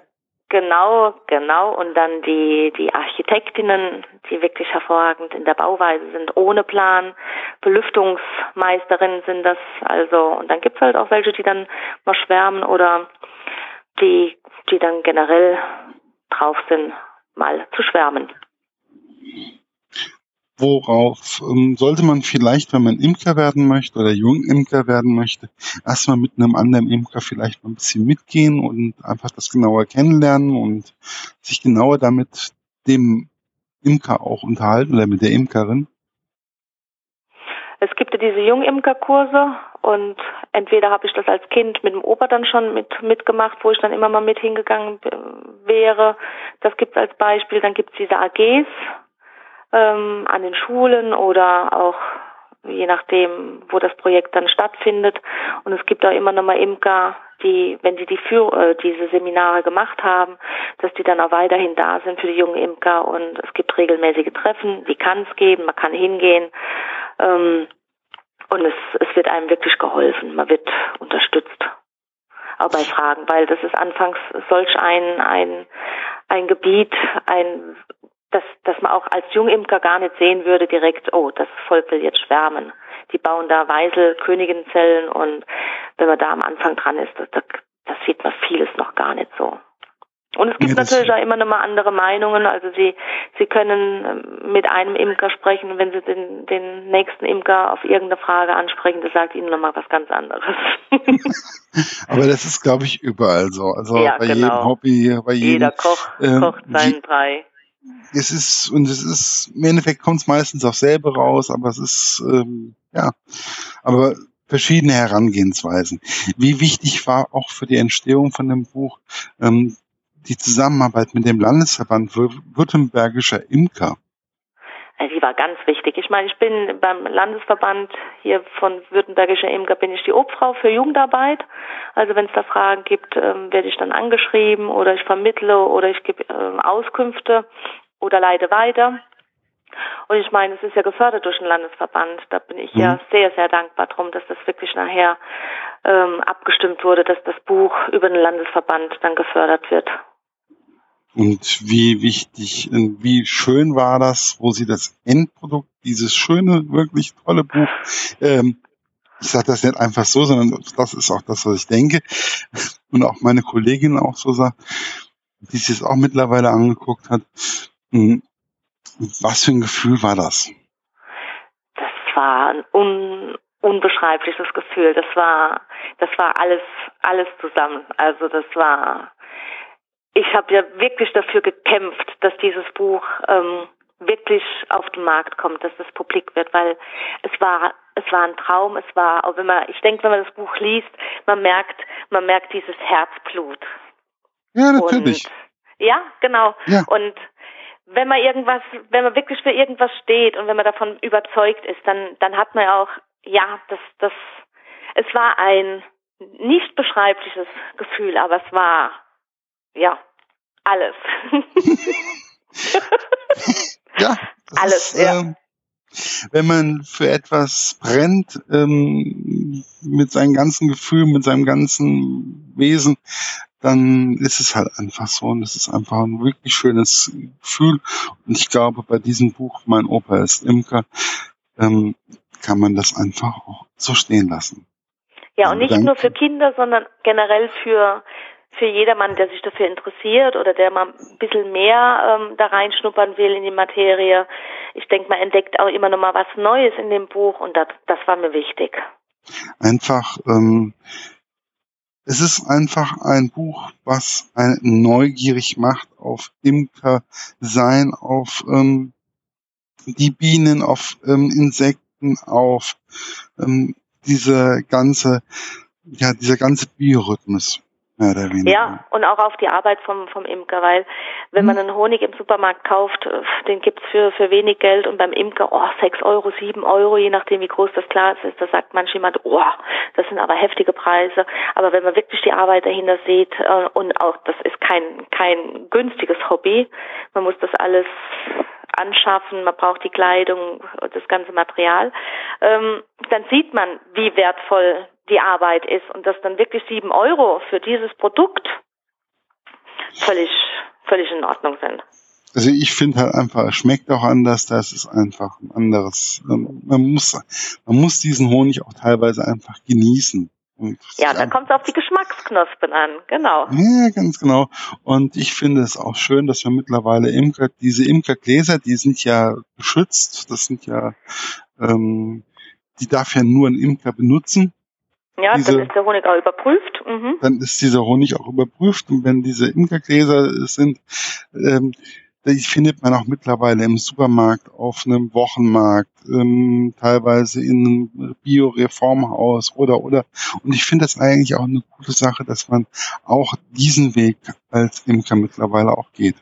Genau, genau. Und dann die, die Architektinnen, die wirklich hervorragend in der Bauweise sind, ohne Plan. Belüftungsmeisterinnen sind das. Also, und dann gibt's halt auch welche, die dann mal schwärmen oder die, die dann generell drauf sind, mal zu schwärmen. Worauf ähm, sollte man vielleicht, wenn man Imker werden möchte oder Jungimker werden möchte, erstmal mit einem anderen Imker vielleicht mal ein bisschen mitgehen und einfach das genauer kennenlernen und sich genauer damit dem Imker auch unterhalten oder mit der Imkerin? Es gibt ja diese Jungimkerkurse und entweder habe ich das als Kind mit dem Opa dann schon mit mitgemacht, wo ich dann immer mal mit hingegangen wäre. Das gibt es als Beispiel. Dann gibt es diese AGs ähm, an den Schulen oder auch je nachdem, wo das Projekt dann stattfindet. Und es gibt auch immer noch mal Imker, die, wenn die, die für, äh, diese Seminare gemacht haben, dass die dann auch weiterhin da sind für die jungen Imker. Und es gibt regelmäßige Treffen, die kann es geben, man kann hingehen. Ähm, und es, es wird einem wirklich geholfen, man wird unterstützt. auch bei Fragen, weil das ist anfangs solch ein, ein, ein Gebiet, ein, dass, dass man auch als Jungimker gar nicht sehen würde direkt, oh, das Volk will jetzt schwärmen. Die bauen da Weisel, Königinzellen und wenn man da am Anfang dran ist, das, das sieht man vieles noch gar nicht so. Und es gibt ja, natürlich auch immer noch mal andere Meinungen. Also Sie, Sie können ähm, mit einem Imker sprechen, wenn Sie den, den nächsten Imker auf irgendeine Frage ansprechen, das sagt Ihnen nochmal was ganz anderes. [LAUGHS] Aber das ist, glaube ich, überall so. Also ja, bei genau. jedem Hobby, bei jedem. Jeder Koch ähm, kocht seinen Brei. Es ist, und es ist, im Endeffekt kommt es meistens auch selber raus, aber es ist, ähm, ja, aber verschiedene Herangehensweisen. Wie wichtig war auch für die Entstehung von dem Buch ähm, die Zusammenarbeit mit dem Landesverband Württembergischer Imker? Äh, die war ganz wichtig. Ich meine, ich bin beim Landesverband hier von Württembergischer Imker bin ich die Obfrau für Jugendarbeit. Also wenn es da Fragen gibt, ähm, werde ich dann angeschrieben oder ich vermittle oder ich gebe ähm, Auskünfte oder leite weiter. Und ich meine, es ist ja gefördert durch den Landesverband. Da bin ich mhm. ja sehr, sehr dankbar drum, dass das wirklich nachher ähm, abgestimmt wurde, dass das Buch über den Landesverband dann gefördert wird. Und wie wichtig, wie schön war das, wo sie das Endprodukt, dieses schöne, wirklich tolle Buch, ähm, ich sage das nicht einfach so, sondern das ist auch das, was ich denke und auch meine Kollegin auch so sagt, die sich es auch mittlerweile angeguckt hat. Hm, was für ein Gefühl war das? Das war ein un unbeschreibliches Gefühl. Das war, das war alles, alles zusammen. Also das war ich habe ja wirklich dafür gekämpft, dass dieses Buch ähm, wirklich auf den Markt kommt, dass das publik wird, weil es war es war ein Traum, es war, auch wenn man, ich denke, wenn man das Buch liest, man merkt, man merkt dieses Herzblut. Ja, natürlich. Und, ja, genau. Ja. Und wenn man irgendwas, wenn man wirklich für irgendwas steht und wenn man davon überzeugt ist, dann, dann hat man ja auch, ja, das, das, es war ein nicht beschreibliches Gefühl, aber es war, ja, alles. [LAUGHS] ja, alles, ist, ja. Ähm, wenn man für etwas brennt, ähm, mit seinem ganzen Gefühl, mit seinem ganzen Wesen, dann ist es halt einfach so und es ist einfach ein wirklich schönes Gefühl. Und ich glaube, bei diesem Buch, mein Opa ist Imker, ähm, kann man das einfach auch so stehen lassen. Ja, und nicht nur für Kinder, sondern generell für für jedermann, der sich dafür interessiert oder der mal ein bisschen mehr ähm, da reinschnuppern will in die Materie. Ich denke, man entdeckt auch immer noch mal was Neues in dem Buch und das, das war mir wichtig. Einfach, ähm, es ist einfach ein Buch, was einen neugierig macht auf Imker sein, auf ähm, die Bienen, auf ähm, Insekten, auf ähm, diese ganze, ja, dieser ganze Biorhythmus. Mehr oder weniger. Ja, und auch auf die Arbeit vom, vom Imker, weil wenn man hm. einen Honig im Supermarkt kauft, äh, den gibt's für, für wenig Geld und beim Imker, oh, sechs Euro, sieben Euro, je nachdem wie groß das Glas ist, da sagt manch jemand, oh, das sind aber heftige Preise. Aber wenn man wirklich die Arbeit dahinter sieht äh, und auch, das ist kein, kein günstiges Hobby, man muss das alles anschaffen, man braucht die Kleidung, das ganze Material, ähm, dann sieht man, wie wertvoll die Arbeit ist und dass dann wirklich sieben Euro für dieses Produkt völlig, völlig in Ordnung sind. Also ich finde halt einfach, es schmeckt auch anders, das ist einfach ein anderes. Man muss, man muss diesen Honig auch teilweise einfach genießen. Ja, da kommt es auf die Geschmacksknospen an, genau. Ja, ganz genau. Und ich finde es auch schön, dass wir mittlerweile Imker, diese Imkergläser, die sind ja geschützt, das sind ja, ähm, die darf ja nur ein Imker benutzen. Ja, diese, dann ist der Honig auch überprüft. Mhm. Dann ist dieser Honig auch überprüft und wenn diese Imkergläser sind, ähm, die findet man auch mittlerweile im Supermarkt, auf einem Wochenmarkt, ähm, teilweise in einem Bio-Reformhaus oder oder. Und ich finde das eigentlich auch eine gute Sache, dass man auch diesen Weg als Imker mittlerweile auch geht.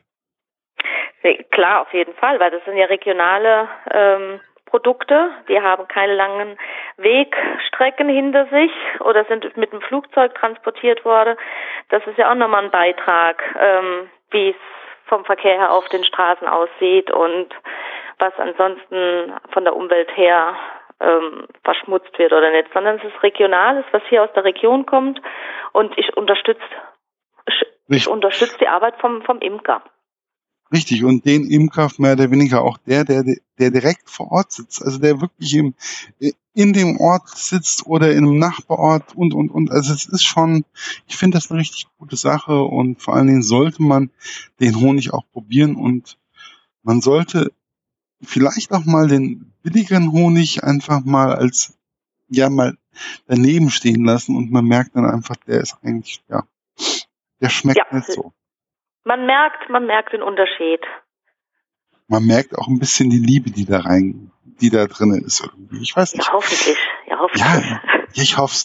Klar, auf jeden Fall, weil das sind ja regionale ähm, Produkte, die haben keine langen Wegstrecken hinter sich oder sind mit dem Flugzeug transportiert worden. Das ist ja auch nochmal ein Beitrag, ähm, wie es vom Verkehr her auf den Straßen aussieht und was ansonsten von der Umwelt her ähm, verschmutzt wird oder nicht, sondern es ist regional, es ist was hier aus der Region kommt Und ich unterstütze ich unterstütze die Arbeit vom, vom Imker. Richtig, und den Imker mehr oder weniger auch der, der, der direkt vor Ort sitzt, also der wirklich im, in dem Ort sitzt oder in einem Nachbarort und, und, und. Also es ist schon, ich finde das eine richtig gute Sache und vor allen Dingen sollte man den Honig auch probieren und man sollte vielleicht auch mal den billigeren Honig einfach mal als, ja, mal daneben stehen lassen und man merkt dann einfach, der ist eigentlich, ja, der schmeckt ja. nicht so. Man merkt, man merkt den Unterschied. Man merkt auch ein bisschen die Liebe, die da rein, die da drin ist irgendwie. Ich weiß nicht. Ja, hoffentlich. Ja, hoffentlich. Ja, ich hoffe